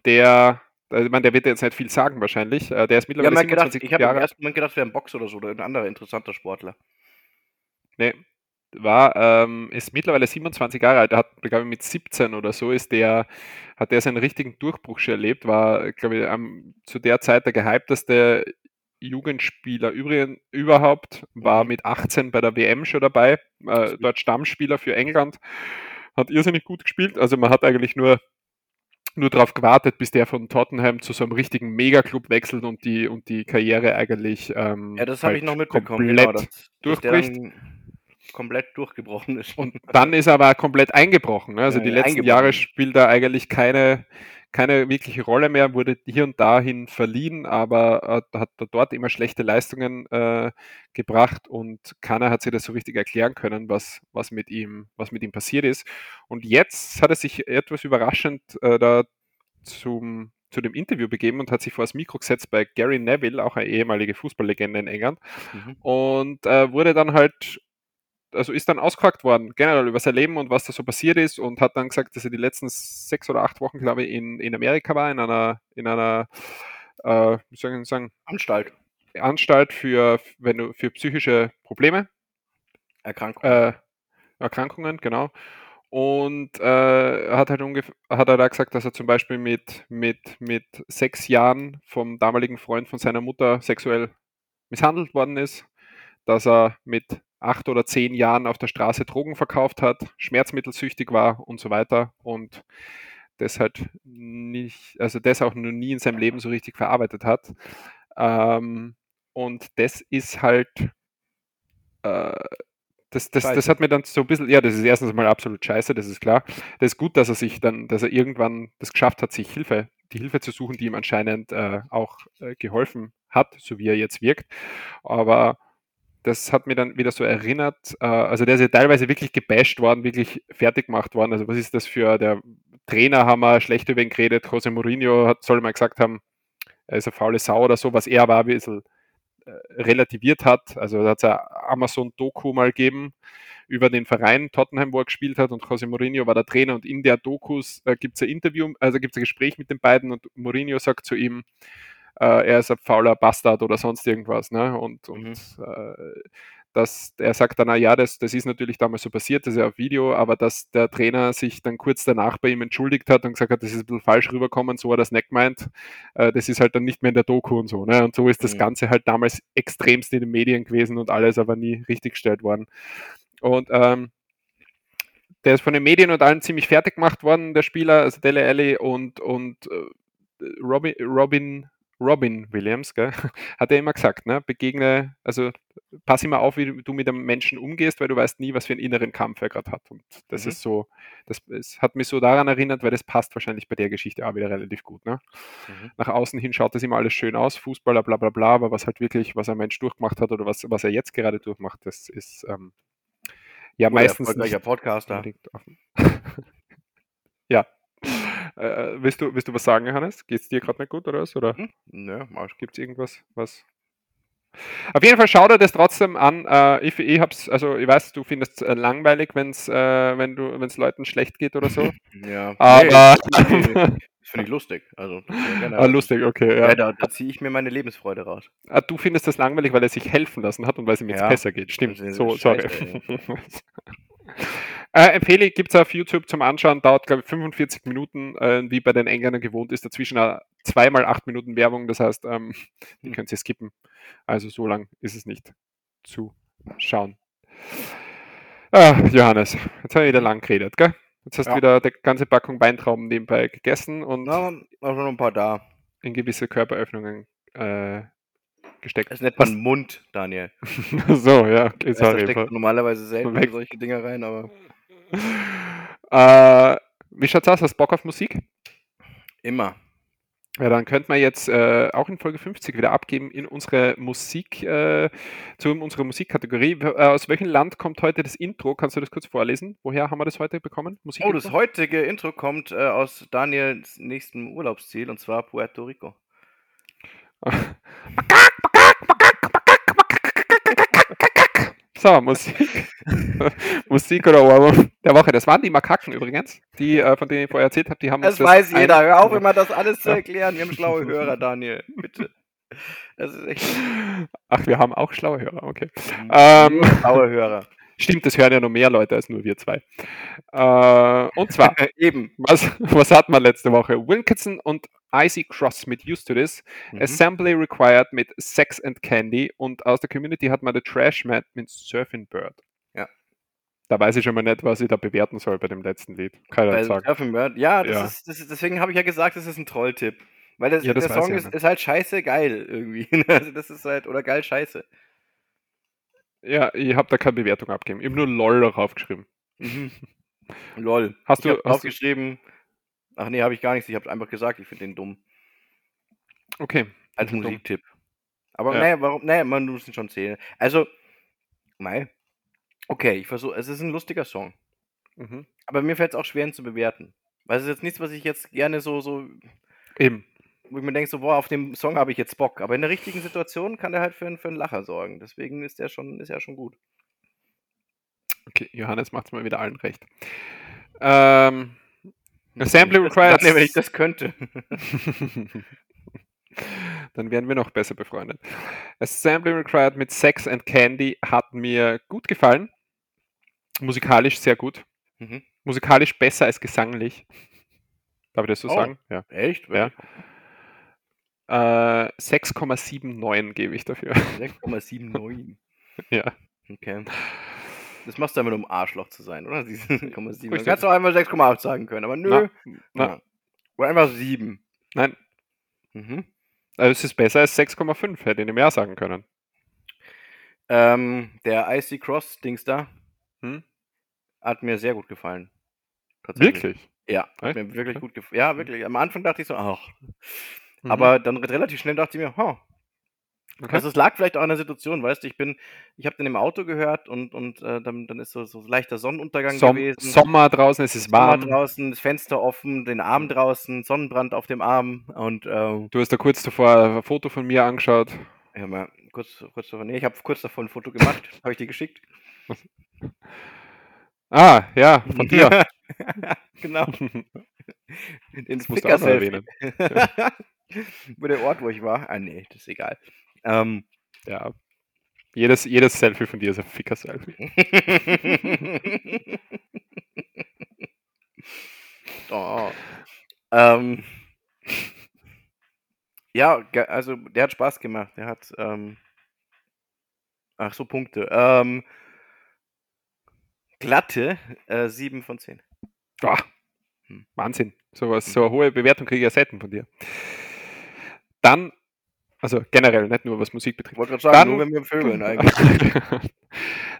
Der, also ich meine, der wird jetzt nicht viel sagen wahrscheinlich. Äh, der ist mittlerweile mir gedacht, 27 ich habe im ersten Moment gedacht, wäre ein Boxer oder so oder ein anderer interessanter Sportler. Nee, war, ähm, ist mittlerweile 27 Jahre alt. Er hat, glaube ich, mit 17 oder so ist der, hat der seinen richtigen Durchbruch schon erlebt, war, glaube ich, am, zu der Zeit der gehypteste Jugendspieler übrigens überhaupt, war Mhm. mit 18 bei der WM schon dabei, äh, dort Stammspieler für England, hat irrsinnig gut gespielt. Also man hat eigentlich nur nur darauf gewartet, bis der von Tottenham zu so einem richtigen Megaclub wechselt und die, und die Karriere eigentlich ähm, Ja, das habe ich halt noch mitbekommen, komplett genau, dass, dass durchbricht. dann komplett durchgebrochen ist. Und dann ist er aber komplett eingebrochen. Ne? Also Ja, die letzten. Jahre spielt er eigentlich keine, keine wirkliche Rolle mehr, wurde hier und dahin verliehen, aber hat, hat dort immer schlechte Leistungen äh, gebracht und keiner hat sich das so richtig erklären können, was, was, mit ihm, was mit ihm passiert ist. Und jetzt hat er sich etwas überraschend äh, da zum, zu dem Interview begeben und hat sich vor das Mikro gesetzt bei Gary Neville, auch eine ehemalige Fußballlegende in England, Mhm. und äh, wurde dann halt, also ist dann ausgefragt worden, generell über sein Leben und was da so passiert ist und hat dann gesagt, dass er die letzten sechs oder acht Wochen, glaube ich, in, in Amerika war, in einer, in einer, äh, wie soll ich sagen, Anstalt, Anstalt für, wenn du, für psychische Probleme, Erkrankung. äh, Erkrankungen, genau. Und äh, hat halt ungefähr, hat er da gesagt, dass er zum Beispiel mit, mit, mit sechs Jahren vom damaligen Freund von seiner Mutter sexuell misshandelt worden ist, dass er mit acht oder zehn Jahren auf der Straße Drogen verkauft hat, schmerzmittelsüchtig war und so weiter und das halt nicht, also das auch noch nie in seinem Leben so richtig verarbeitet hat. Ähm, und das ist halt äh, das, das, das hat mir dann so ein bisschen, ja, das ist erstens mal absolut scheiße, das ist klar. Das ist gut, dass er sich dann, dass er irgendwann das geschafft hat, sich Hilfe, die Hilfe zu suchen, die ihm anscheinend äh, auch äh, geholfen hat, so wie er jetzt wirkt. Aber das hat mir dann wieder so erinnert, äh, also der ist ja teilweise wirklich gebasht worden, wirklich fertig gemacht worden. Also was ist das für, der Trainer haben wir schlecht über ihn geredet, Jose Mourinho hat, soll mal gesagt haben, er ist eine faule Sau oder so, was er war, ein bisschen äh, relativiert hat. Also da hat es ein Amazon-Doku mal gegeben über den Verein Tottenham, wo er gespielt hat und Jose Mourinho war der Trainer und in der Dokus äh, gibt es ein Interview, also gibt es ein Gespräch mit den beiden und Mourinho sagt zu ihm, äh, er ist ein fauler Bastard oder sonst irgendwas. Ne? Und, und Mhm. äh, das, er sagt dann, na ja, das, das ist natürlich damals so passiert, das ist ja auf Video, aber dass der Trainer sich dann kurz danach bei ihm entschuldigt hat und gesagt hat, das ist ein bisschen falsch rüberkommen, so hat er das nicht gemeint, äh, das ist halt dann nicht mehr in der Doku und so. Ne? Und so ist das Mhm. Ganze halt damals extremst in den Medien gewesen und alles aber nie richtig gestellt worden. Und ähm, der ist von den Medien und allen ziemlich fertig gemacht worden, der Spieler, also Dele Alli und, und äh, Robin, Robin, Robin Williams, gell, hat er immer gesagt, ne, begegne, also pass immer auf, wie du mit einem Menschen umgehst, weil du weißt nie, was für einen inneren Kampf er gerade hat. Und das Mhm. ist so, das es hat mich so daran erinnert, weil das passt wahrscheinlich bei der Geschichte auch wieder relativ gut. Ne? Mhm. Nach außen hin schaut das immer alles schön aus, Fußballer, bla bla bla, aber was halt wirklich, was ein Mensch durchgemacht hat oder was, was er jetzt gerade durchmacht, das ist ähm, ja Oder meistens erfolgreicher Podcaster. ja. Äh, willst, du, willst du was sagen, Johannes? Geht es dir gerade nicht gut oder was? Oder Hm? Nö, gibt es irgendwas, was. Auf jeden Fall schau dir das trotzdem an. Äh, ich, ich hab's, also ich weiß, du findest es äh, langweilig, wenn's, äh, wenn du, wenn es Leuten schlecht geht oder so. Ja. Aber Nee, das finde ich lustig. Also, gerne- ah, lustig, okay. Ja, Ja. da, da ziehe ich mir meine Lebensfreude raus. Ah, du findest das langweilig, weil er sich helfen lassen hat und weil es ihm jetzt Ja. besser geht. Stimmt. So, sorry. äh, empfehle ich, gibt es auf YouTube zum Anschauen, dauert glaube ich 45 Minuten, äh, wie bei den Engländern gewohnt ist. Dazwischen zweimal acht Minuten Werbung, das heißt, ähm, die Hm. könnt ihr skippen. Also so lang ist es nicht zu schauen. Ah, Johannes, jetzt habe ich wieder lang geredet, gell? Jetzt hast du Ja. wieder die ganze Packung Weintrauben nebenbei gegessen und auch noch ein paar da. in gewisse Körperöffnungen äh, gesteckt. Das nicht mein Mund, Daniel. so, ja, okay, Weißt, da sorry. steckt man normalerweise selten Weg. solche Dinger rein, aber Äh, wie schaut's aus? Hast du Bock auf Musik? immer. Ja, dann könnte man jetzt äh, auch in Folge 50 wieder abgeben in unsere Musik, äh, zu unserer Musikkategorie. Äh, aus welchem Land kommt heute das Intro? Kannst du das kurz vorlesen? Woher haben wir das heute bekommen? Musik oh, das heutige Intro kommt äh, aus Daniels nächstem Urlaubsziel und zwar Puerto Rico. So, Musik. Musik oder Ohrwurm der Woche. Das waren die Makaken übrigens, die, äh, von denen ich vorher erzählt habe. Die haben das weiß jeder. Hör auf, immer das alles zu erklären. Wir haben schlaue Hörer, Daniel. Bitte. Das ist echt. Ach, wir haben auch schlaue Hörer, okay. Ähm, schlaue Hörer. Stimmt, das hören ja noch mehr Leute als nur wir zwei. Äh, und zwar, eben, was, was hat man letzte Woche? Wilkinson und Icy Cross mit Used to This, mhm. Assembly Required mit Sex and Candy und aus der Community hat man The Trash Mat mit Surfing Bird. Ja. Da weiß ich schon mal nicht, was ich da bewerten soll bei dem letzten Lied. Kann ich sagen. Surfing Bird, ja, ja. Ist, ist, deswegen habe ich ja gesagt, das ist ein Trolltipp. Weil das, ja, das der Song ist, ist, halt scheiße geil irgendwie. also das ist halt, oder geil scheiße. Ja, ich habe da keine Bewertung abgegeben. Ich habe nur LOL darauf geschrieben. Mhm. LOL. Hast ich du aufgeschrieben? Ach nee, habe ich gar nichts. Ich habe einfach gesagt, ich finde den dumm. Okay. Als Musiktipp. Aber ja. naja, warum? Naja, man muss ihn schon zählen. Also, mei. Okay, ich versuche. Es ist ein lustiger Song. Mhm. Aber mir fällt es auch schwer, ihn zu bewerten. Weil es ist jetzt nichts, was ich jetzt gerne so, so. Eben wo ich mir denke, so, boah, auf dem Song habe ich jetzt Bock. Aber in der richtigen Situation kann der halt für, für einen Lacher sorgen. Deswegen ist der schon, ist er schon gut. Okay, Johannes macht es mal wieder allen recht. Ähm, Assembly required. Dann, wenn ich das könnte. Dann wären wir noch besser befreundet. Assembly Required mit Sex and Candy hat mir gut gefallen. Musikalisch sehr gut. Mhm. Musikalisch besser als gesanglich. Darf ich das so oh, sagen? Ja. Echt? Ja. Äh, 6,79 gebe ich dafür. 6,79. ja. Okay. Das machst du einfach nur, um Arschloch zu sein, oder? 6,7. Du kannst auch einmal 6,8 sagen können, aber nö. Na, na. Oder einfach 7. Nein. Mhm. Also es ist besser als 6,5, hätte ich mehr sagen können. Ähm, der Icy Cross Dings da hm? hat mir sehr gut gefallen. Wirklich? Ja, hat mir wirklich gut gefallen. Ja, wirklich. Am Anfang dachte ich so, ach, Mhm. Aber dann relativ schnell dachte ich mir, huh. Okay. Also es lag vielleicht auch an der Situation, weißt du, ich bin, ich habe den im Auto gehört und, und äh, dann, dann ist so, so leichter Sonnenuntergang Som gewesen. Sommer draußen, es ist warm. Sommer draußen, das Fenster offen, den Arm draußen, Sonnenbrand auf dem Arm und äh, Du hast da kurz davor ein Foto von mir angeschaut. Ja, mal kurz, kurz davor, nee, ich habe kurz davor ein Foto gemacht, habe ich dir geschickt. Ah, ja, von dir. genau. Den das musst du auch erwähnen. Über der Ort, wo ich war. Ah, nee, das ist egal. Ähm, ja. Jedes, jedes Selfie von dir ist ein Ficker-Selfie. oh. Ähm, ja, also der hat Spaß gemacht. Der hat, ähm, ach so, Punkte. Ähm, glatte äh, 7 von 10. Oh, Wahnsinn. So, was, so eine hohe Bewertung kriege ich ja selten von dir. Dann, also generell, nicht nur was Musik betrifft. Wollte gerade sagen, dann, nur wenn wir Vögeln eigentlich.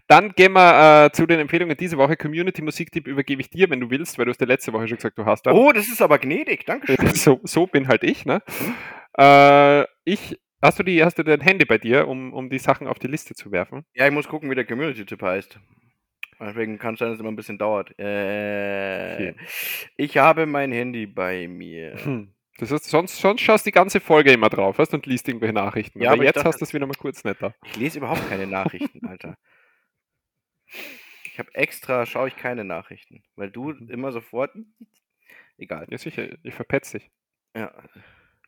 dann gehen wir äh, zu den Empfehlungen diese Woche. Community Musiktipp übergebe ich dir, wenn du willst, weil du hast ja letzte Woche schon gesagt, du hast das. Oh, das ist aber gnädig, danke schön. so, so bin halt ich, ne? Mhm. Äh, ich Hast du, die, hast du dein Handy bei dir, um, um die Sachen auf die Liste zu werfen? Ja, ich muss gucken, wie der Community-Tipp heißt. Deswegen kann es sein, dass es immer ein bisschen dauert. Äh, okay. Ich habe mein Handy bei mir. Hm. Das heißt, sonst, sonst schaust du die ganze Folge immer drauf hast und liest irgendwelche Nachrichten. Ja, aber, aber jetzt dachte, hast du es wieder mal kurz netter. Ich lese überhaupt keine Nachrichten, Alter. Ich habe extra, schaue ich keine Nachrichten, weil du mhm. immer sofort. Egal. Ja, sicher, ich verpetze dich. Ja.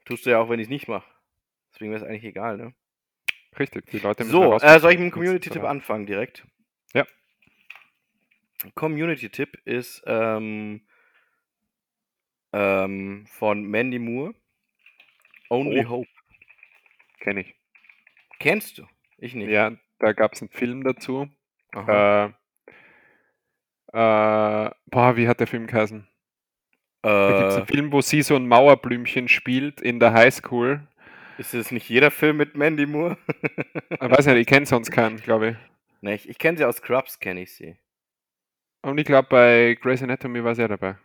Tust du ja auch, wenn ich es nicht mache. Deswegen wäre es eigentlich egal, ne? Richtig, die Leute müssen So, äh, soll ich mit dem Community-Tipp anfangen direkt? Ja. Community-Tipp ist ähm, ähm, von Mandy Moore. Only oh. Hope. Kenn ich. Kennst du? Ich nicht. Ja, da gab es einen Film dazu. Äh, äh, boah, wie hat der Film geheißen? Äh, da gibt es einen Film, wo sie so ein Mauerblümchen spielt in der Highschool. Ist es nicht jeder Film mit Mandy Moore? ich weiß nicht, ich kenne sonst keinen, glaube ich. Nee, ich, ich kenne sie aus Scrubs, kenne ich sie. Und ich glaube, bei Grey's Anatomy war sie ja dabei.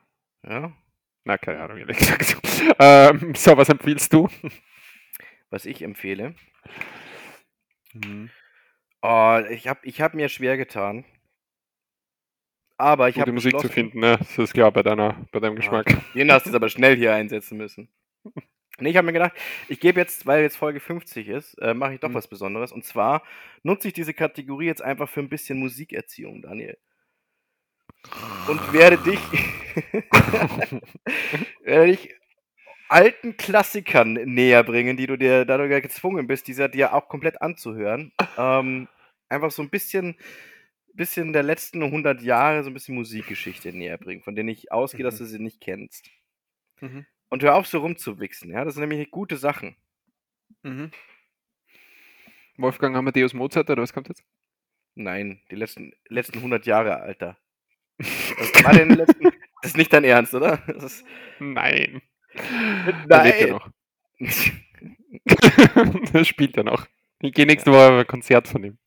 Ja? Na, keine Ahnung, ehrlich gesagt. Ähm, so, was empfiehlst du? Was ich empfehle. Mhm. Oh, ich habe ich hab mir schwer getan. Aber ich habe Musik zu finden, ne? Das ist klar bei, deiner, bei deinem Ja, Geschmack. den hast du jetzt aber schnell hier einsetzen müssen. Nee, ich habe mir gedacht, ich gebe jetzt, weil jetzt Folge 50 ist, äh, mache ich doch Mhm. was Besonderes. Und zwar nutze ich diese Kategorie jetzt einfach für ein bisschen Musikerziehung, Daniel. Und werde dich, werde dich alten Klassikern näher bringen, die du dir dadurch ja gezwungen bist, diese dir auch komplett anzuhören. Ähm, einfach so ein bisschen, bisschen der letzten 100 Jahre so ein bisschen Musikgeschichte näher bringen, von denen ich ausgehe, dass Mhm. du sie nicht kennst. Mhm. Und hör auf, so rumzuwichsen, ja. Das sind nämlich gute Sachen. Mhm. Wolfgang Amadeus Mozart, oder was kommt jetzt? Nein, die letzten, letzten 100 Jahre, Alter. Was war denn die letzten? Das ist nicht dein Ernst, oder? Ist, Nein. Nein. Der spielt ja noch. Ich gehe nächste Woche auf ein Konzert von ihm.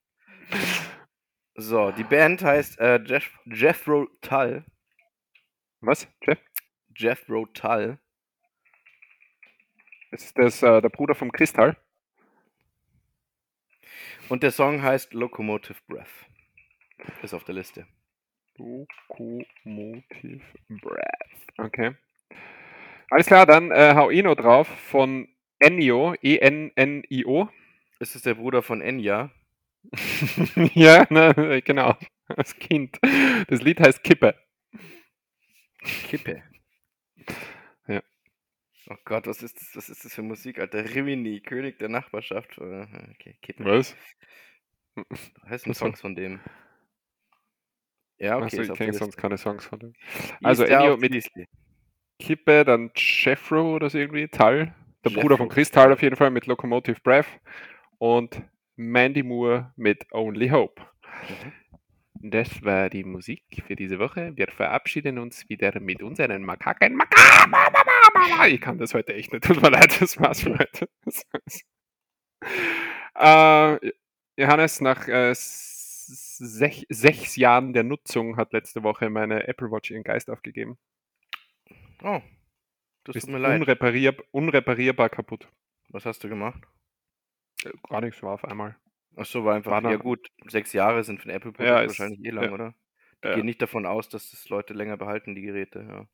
So, die Band heißt äh, Jeff, Jethro Tull. Was? Jeff? Jethro Tull. Ist das äh, der Bruder vom Kristall? Und der Song heißt Locomotive Breath. Ist auf der Liste. Locomotive Breath. Okay. Alles klar, dann äh, hau ich noch drauf von Ennio, E-N-N-I-O. Ist es der Bruder von Enya? ja, ne, genau. Das Kind. Das Lied heißt Kippe. Kippe. Ja. Oh Gott, was ist das, was ist das für Musik, Alter? Rimini, König der Nachbarschaft. Äh, Okay, Kippe. Was? Da heißen Ach so. Songs von dem. Ja, okay. Ist ich kenne sonst keine Songs von dem. Also Ennio mit Liste? Kippe, dann Jeffro oder so irgendwie, Tal. Der Bruder von Kristall Tull. auf jeden Fall mit Locomotive Breath. Und Mandy Moore mit Only Hope. Mhm. Das war die Musik für diese Woche. Wir verabschieden uns wieder mit unseren Makaken. Maka Ich kann das heute echt nicht. Tut mir leid, das war's für heute. Äh, Johannes, nach äh, sech, sechs Jahren der Nutzung hat letzte Woche meine Apple Watch ihren Geist aufgegeben. Oh, das Ist tut mir leid. unreparier, unreparierbar kaputt. Was hast du gemacht? Äh, Gar nichts war auf einmal. Ach so, war einfach, War ja gut, sechs Jahre sind für ein Apple-Produkt Ja, ist- wahrscheinlich eh lang, ja. oder? Ich Ja. gehe nicht davon aus, dass das Leute länger behalten, die Geräte, ja.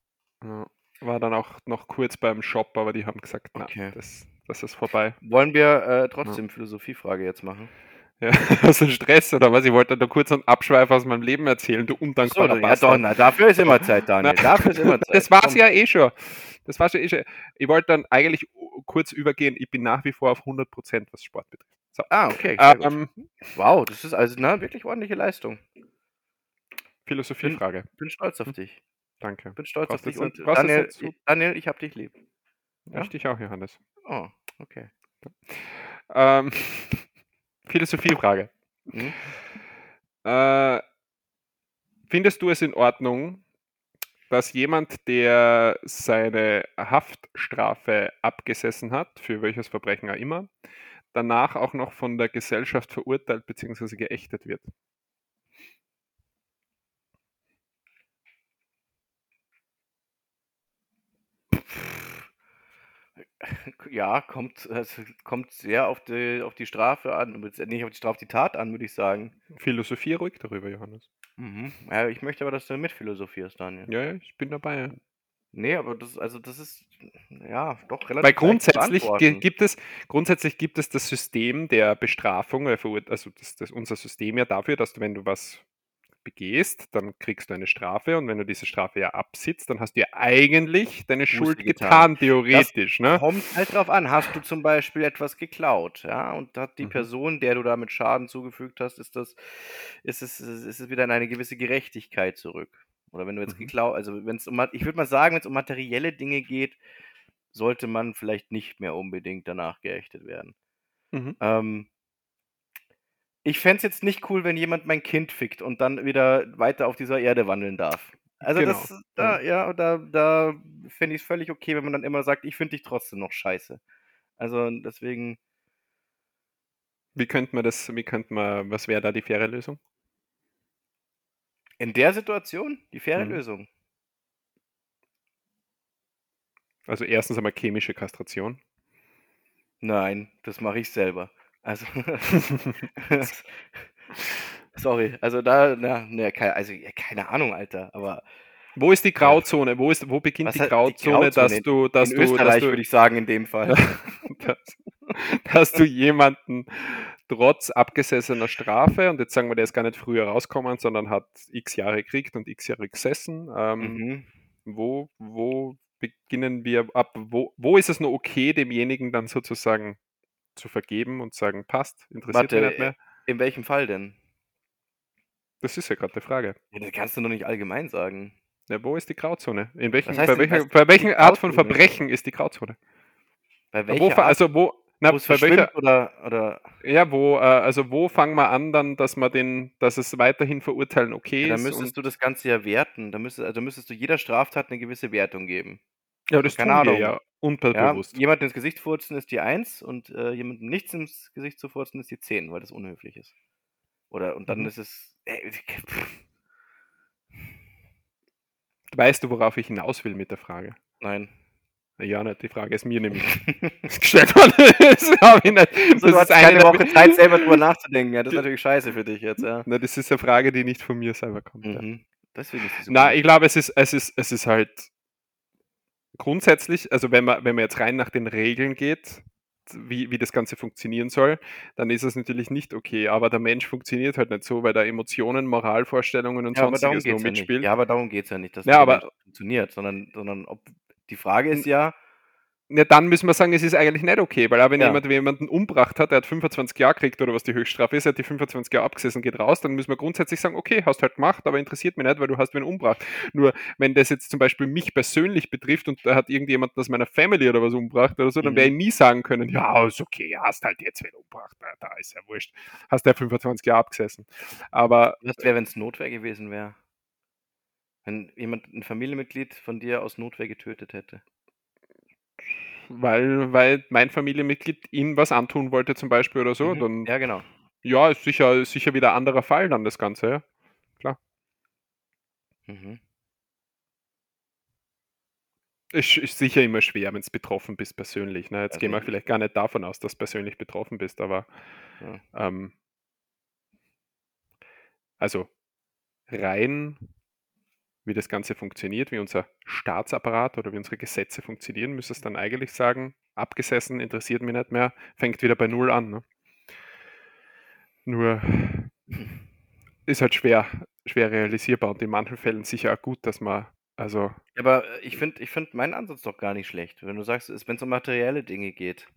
Ja, war dann auch noch kurz beim Shop, aber die haben gesagt, na, Okay. das, das ist vorbei. Wollen wir äh, trotzdem Philosophiefrage jetzt machen? Ja, hast du Stress oder was? Ich wollte nur kurz einen Abschweif aus meinem Leben erzählen, du So, undankbarer ja doch, Bastard. na, dafür ist immer Zeit, Daniel. Na, Dafür ist immer Zeit. Das war's Komm. ja eh schon. Das war's ja eh schon. Ich wollte dann eigentlich kurz übergehen, ich bin nach wie vor auf 100%, was Sport betrifft. So. Ah, okay. Ähm, Wow, das ist also na, wirklich ordentliche Leistung. Philosophiefrage. Bin stolz auf dich. Danke. Bin stolz Brauchst auf dich. Und Daniel, so- ich- Daniel, ich hab dich lieb. Ja? Ich dich auch, Johannes. Oh, okay. Ähm, Philosophiefrage. Hm? Äh, findest du es in Ordnung, dass jemand, der seine Haftstrafe abgesessen hat, für welches Verbrechen auch immer, danach auch noch von der Gesellschaft verurteilt bzw. geächtet wird? Ja, kommt, also, kommt sehr auf die, auf die Strafe an, nicht auf die Strafe, auf die Tat an, würde ich sagen. Philosophie ruhig darüber, Johannes. Mhm. Ja, ich möchte aber, dass du mitphilosophierst, Daniel. Ja, ja, ich bin dabei. Nee, aber das, also das ist, ja, doch relativ Weil grundsätzlich gibt es, grundsätzlich gibt es das System der Bestrafung, äh, also das, das, unser System ja dafür, dass du, wenn du was begehst, dann kriegst du eine Strafe und wenn du diese Strafe ja absitzt, dann hast du ja eigentlich deine Schuld getan. getan, theoretisch. Ne? Kommt halt drauf an, hast du zum Beispiel etwas geklaut, ja, und hat die Mhm. Person, der du damit Schaden zugefügt hast, ist das, ist es, ist es wieder in eine gewisse Gerechtigkeit zurück. Oder wenn du jetzt Mhm. geklaut, also wenn es um, ich würde mal sagen, wenn es um materielle Dinge geht, sollte man vielleicht nicht mehr unbedingt danach geächtet werden. Mhm. Ähm, ich fände es jetzt nicht cool, wenn jemand mein Kind fickt und dann wieder weiter auf dieser Erde wandeln darf. Also Genau, das, da, ja, da, da fände ich es völlig okay, wenn man dann immer sagt, ich finde dich trotzdem noch scheiße. Also deswegen, Wie könnte man das, wie könnte man, was wäre da die faire Lösung? in der Situation die faire Mhm. Lösung. Also erstens einmal chemische Kastration. Nein, das mache ich selber. Also, sorry, also da, na, ne, keine, also ja, keine Ahnung, Alter, aber Wo ist die Grauzone? Wo, ist, wo beginnt die hat die Grauzone, dass Grauzone? du, dass In du, dass Österreich du, würde ich sagen, in dem Fall. dass, dass du jemanden trotz abgesessener Strafe, und jetzt sagen wir, der ist gar nicht früher rausgekommen, sondern hat x Jahre gekriegt und x Jahre gesessen, ähm, Mhm. wo, wo beginnen wir ab, wo, wo ist es nur okay, demjenigen dann sozusagen zu vergeben und sagen, passt, interessiert mich Warte, nicht mehr? in welchem Fall denn? Das ist ja gerade die Frage. Ja, das kannst du noch nicht allgemein sagen. Ja, wo ist die Grauzone? In welchen, Was heißt bei welcher, bei welchen Art von? Verbrechen ist die Grauzone? Bei Wo, welcher fa- Art, also wo, na, wo bei welcher, oder, oder ja, wo, äh, also wo fangen wir an dann, dass man den, dass es weiterhin verurteilen okay ja, dann ist müsstest und du das Ganze ja werten. Da müsstest, also müsstest du jeder Straftat eine gewisse Wertung geben. ja, das keine tun wir Ahnung. Ja Ja, jemand ins Gesicht furzen ist die 1 und äh, jemandem nichts ins Gesicht zu furzen ist die 10, weil das unhöflich ist. Oder und dann Mhm. ist es. Äh, Weißt du, worauf ich hinaus will mit der Frage? nein. Ja, nicht. Die Frage ist mir nämlich gestellt worden. das habe ich nicht. Also, du hast ist eine Woche Zeit, selber drüber nachzudenken. Ja, das ist natürlich scheiße für dich jetzt, ja. Na, das ist eine Frage, die nicht von mir selber kommt. ja. Mhm. Deswegen ist so Na, ich glaube, es ist, es ist, es ist halt grundsätzlich, also wenn man, wenn man jetzt rein nach den Regeln geht, wie, wie das Ganze funktionieren soll, dann ist es natürlich nicht okay. Aber der Mensch funktioniert halt nicht so, weil da Emotionen, Moralvorstellungen und Ja, sonstiges nur mitspielt. Ja, aber darum geht's ja nicht, dass Ja, der aber- Mensch funktioniert, sondern, sondern ob die Frage ist ja, Ja, dann müssen wir sagen, es ist eigentlich nicht okay, weil auch wenn Ja. jemand jemanden umbracht hat, der hat 25 Jahre gekriegt oder was die Höchststrafe ist, er hat die 25 Jahre abgesessen, geht raus, dann müssen wir grundsätzlich sagen, okay, hast halt gemacht, aber interessiert mich nicht, weil du hast wen umgebracht. Nur wenn das jetzt zum Beispiel mich persönlich betrifft und da hat irgendjemand aus meiner Family oder was umgebracht oder so, dann Mhm. werde ich nie sagen können, ja, ist okay, hast halt jetzt wen umgebracht, na, da ist ja wurscht, hast ja 25 Jahre abgesessen. Aber was wäre, wenn es Notwehr gewesen wäre? Wenn jemand ein Familienmitglied von dir aus Notwehr getötet hätte. Weil, weil mein Familienmitglied ihm was antun wollte zum Beispiel oder so, Mhm. dann Ja, genau. ja, ist sicher, ist sicher wieder ein anderer Fall dann das Ganze, ja. Mhm. Ist, ist sicher immer schwer, wenn du betroffen bist persönlich. Ne? Jetzt Also gehen wir ich- vielleicht gar nicht davon aus, dass du persönlich betroffen bist, aber Ja. ähm, also rein, wie das Ganze funktioniert, wie unser Staatsapparat oder wie unsere Gesetze funktionieren, müsste es dann eigentlich sagen, abgesessen, interessiert mich nicht mehr, fängt wieder bei Null an. Ne? Nur ist halt schwer, schwer realisierbar und in manchen Fällen sicher auch gut, dass man, also Aber äh, ich finde ich find meinen Ansatz doch gar nicht schlecht, wenn du sagst, wenn es um materielle Dinge geht.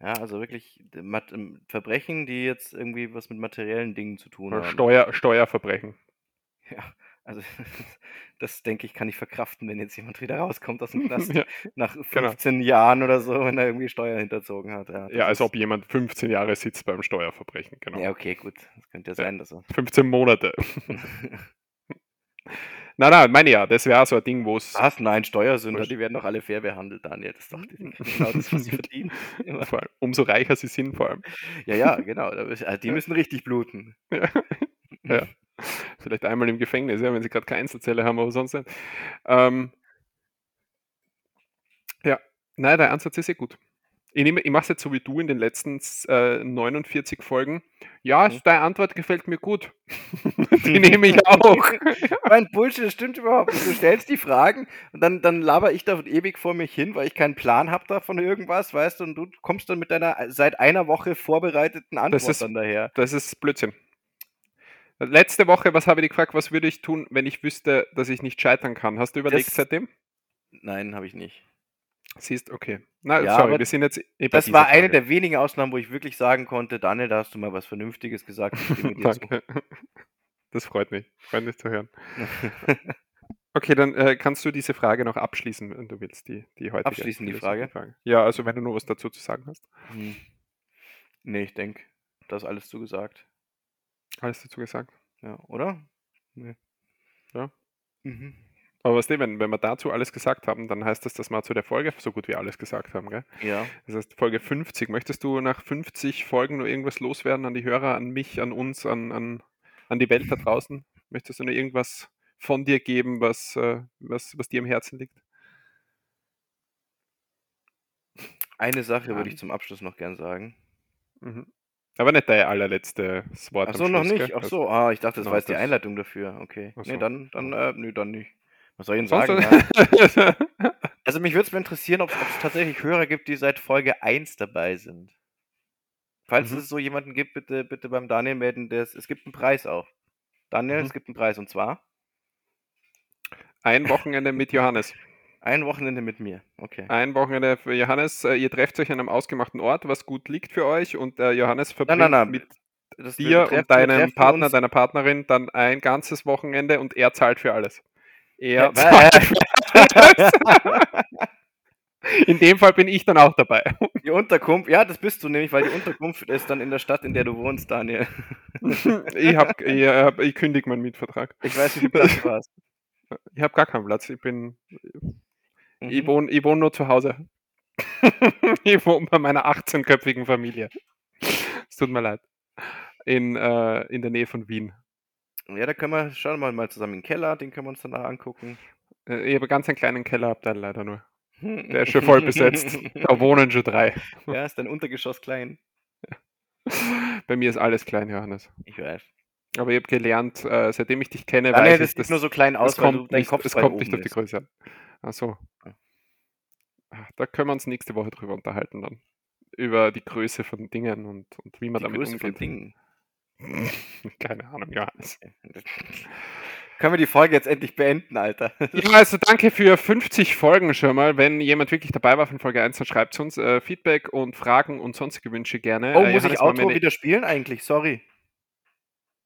Ja, also wirklich äh, ähm, Verbrechen, die jetzt irgendwie was mit materiellen Dingen zu tun oder haben. Steuer, Steuerverbrechen. Ja, also das denke ich, kann ich verkraften, wenn jetzt jemand wieder rauskommt aus dem Knast ja, nach genau. 15 Jahren oder so, wenn er irgendwie Steuern hinterzogen hat. Ja, ja, als ob jemand 15 Jahre sitzt beim Steuerverbrechen, genau. Ja, okay, gut. Das könnte ja sein, dass er. 15 Monate. Nein, nein, meine ja, das wäre so ein Ding, wo es Was? Nein, Steuersünder, die werden doch alle fair behandelt, Daniel. Das ist doch genau das, was sie verdienen. Immer. vor allem, umso reicher sie sind, vor allem. Ja, ja, genau. Also die müssen richtig bluten. Ja. ja. Vielleicht einmal im Gefängnis, ja, wenn sie gerade keine Einzelzelle haben, aber sonst nicht. Ähm, ja, nein, der Ansatz ist eh gut. Ich, ich mache es jetzt so wie du in den letzten äh, 49 Folgen. Ja, Mhm. deine Antwort gefällt mir gut. die nehme ich auch. Mein Bullshit, das stimmt überhaupt nicht. Du stellst die Fragen und dann, dann laber ich da ewig vor mich hin, weil ich keinen Plan habe da von irgendwas, weißt du, und du kommst dann mit deiner seit einer Woche vorbereiteten Antwort ist- dann daher. Das ist Blödsinn. Letzte Woche, was habe ich gefragt, was würde ich tun, wenn ich wüsste, dass ich nicht scheitern kann? Hast du überlegt Das- seitdem? Nein, habe ich nicht. Siehst, okay. Na, Ja, sorry, wir sind jetzt eh Das war eine Frage. der wenigen Ausnahmen, wo ich wirklich sagen konnte, Daniel, da hast du mal was Vernünftiges gesagt. Zu. Danke. Das freut mich. Freut mich zu hören. Okay, dann äh, kannst du diese Frage noch abschließen, wenn du willst, die, die heutige. Abschließen die Philosophiefrage. Ja, also wenn du nur was dazu zu sagen hast. Hm. Nee, ich denke, da ist alles zugesagt. Alles dazu gesagt. Ja, oder? Nee. Ja. Mhm. Aber was wenn, wenn wir dazu alles gesagt haben, dann heißt das, dass wir zu der Folge so gut wie alles gesagt haben, gell? Ja. Das heißt, Folge 50. Möchtest du nach 50 Folgen nur irgendwas loswerden an die Hörer, an mich, an uns, an, an, an die Welt da draußen? Möchtest du nur irgendwas von dir geben, was, äh, was, was dir am Herzen liegt? Eine Sache würde ich zum Abschluss noch gern sagen. Mhm. Aber nicht dein allerletztes Wort Ach am so, noch nicht. gell? Ach so, ah, ich dachte, das war jetzt die Einleitung dafür. Okay. Ach Nee, so. dann, dann, äh, nö, dann nicht. Was soll ich denn sagen? Ja. Also mich würde es mal interessieren, ob es tatsächlich Hörer gibt, die seit Folge 1 dabei sind. Falls Mhm. es so jemanden gibt, bitte, bitte beim Daniel melden. Der es, es gibt einen Preis auch. Daniel, Mhm. es gibt einen Preis und zwar Ein Wochenende mit Johannes. Ein Wochenende mit mir. Okay. Ein Wochenende für Johannes. Äh, Ihr trefft euch an einem ausgemachten Ort, was gut liegt für euch und äh, Johannes Nein, verbringt nein, nein. mit Das, dir treffen- und deinem Partner, uns- deiner Partnerin dann ein ganzes Wochenende und er zahlt für alles. Er zahlt. In dem Fall bin ich dann auch dabei. Die Unterkunft, ja, das bist du nämlich, weil die Unterkunft ist dann in der Stadt, in der du wohnst, Daniel. ich hab, ich, hab, ich kündige meinen Mietvertrag. Ich weiß, wie viel Platz du hast. Ich habe gar keinen Platz. Ich bin, ich Mhm. wohne, ich wohne nur zu Hause. ich wohne bei meiner 18-köpfigen Familie. Es tut mir leid. In, äh, in der Nähe von Wien. Ja, da können wir, schauen wir mal zusammen in den Keller, den können wir uns dann da angucken. Äh, Ich habe ganz einen kleinen Kellerabteil leider nur. Der ist schon voll besetzt. Da wohnen schon drei. Ja, ist dein Untergeschoss klein. Bei mir ist alles klein, Johannes. Ich weiß. Aber ich habe gelernt, äh, seitdem ich dich kenne, Ah, nee, weiß das ich, sieht nur so klein aus, weil du kommt dein nicht, Kopf es kommt nicht auf die ist. Größe an. Ach so. Ja. Ah, Da können wir uns nächste Woche drüber unterhalten dann. Über die Größe von Dingen und, und wie man Die damit Größe von umgeht. Dingen. Keine Ahnung, Johannes. Können wir die Folge jetzt endlich beenden, Alter? Ja, also danke für 50 Folgen schon mal. Wenn jemand wirklich dabei war von Folge 1, dann schreibt uns äh, Feedback und Fragen und sonstige Wünsche gerne. Oh, äh, muss Johannes, ich Outro meine- wieder spielen eigentlich? Sorry.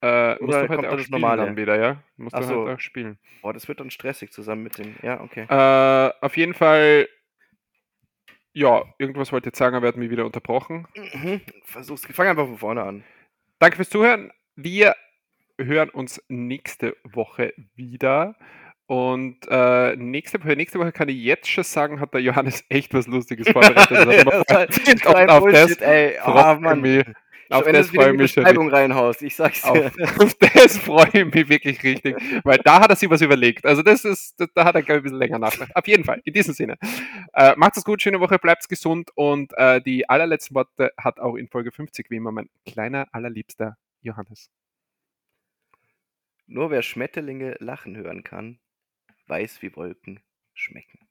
Äh, musst Oder du kommt auch das Normale? dann wieder, ja? Musst Ach du so. heute auch spielen. Boah, das wird dann stressig zusammen mit dem. Ja, okay. Äh, auf jeden Fall, ja, irgendwas wollte ich jetzt sagen, aber er hat mich wieder unterbrochen. Mhm. Versuch's. Fang einfach von vorne an. Danke fürs Zuhören. Wir hören uns nächste Woche wieder. Und äh, nächste Woche, nächste Woche kann ich jetzt schon sagen, hat der Johannes echt was Lustiges vorbereitet. Das Ja, das halt auf das Bullshit, ey. freue Ah, ich Mann. mich. Auf das freue ich mich Beschreibung reinhaust, ich sag's dir. Auf, auf das freue ich mich wirklich richtig, weil da hat er sich was überlegt. Also das ist, da, da hat er glaube ich, ein bisschen länger nachgedacht. Auf jeden Fall, in diesem Sinne. Äh, macht es gut, schöne Woche, bleibt gesund und äh, die allerletzten Worte hat auch in Folge 50 wie immer mein kleiner, allerliebster Johannes. Nur wer Schmetterlinge lachen hören kann, weiß, wie Wolken schmecken.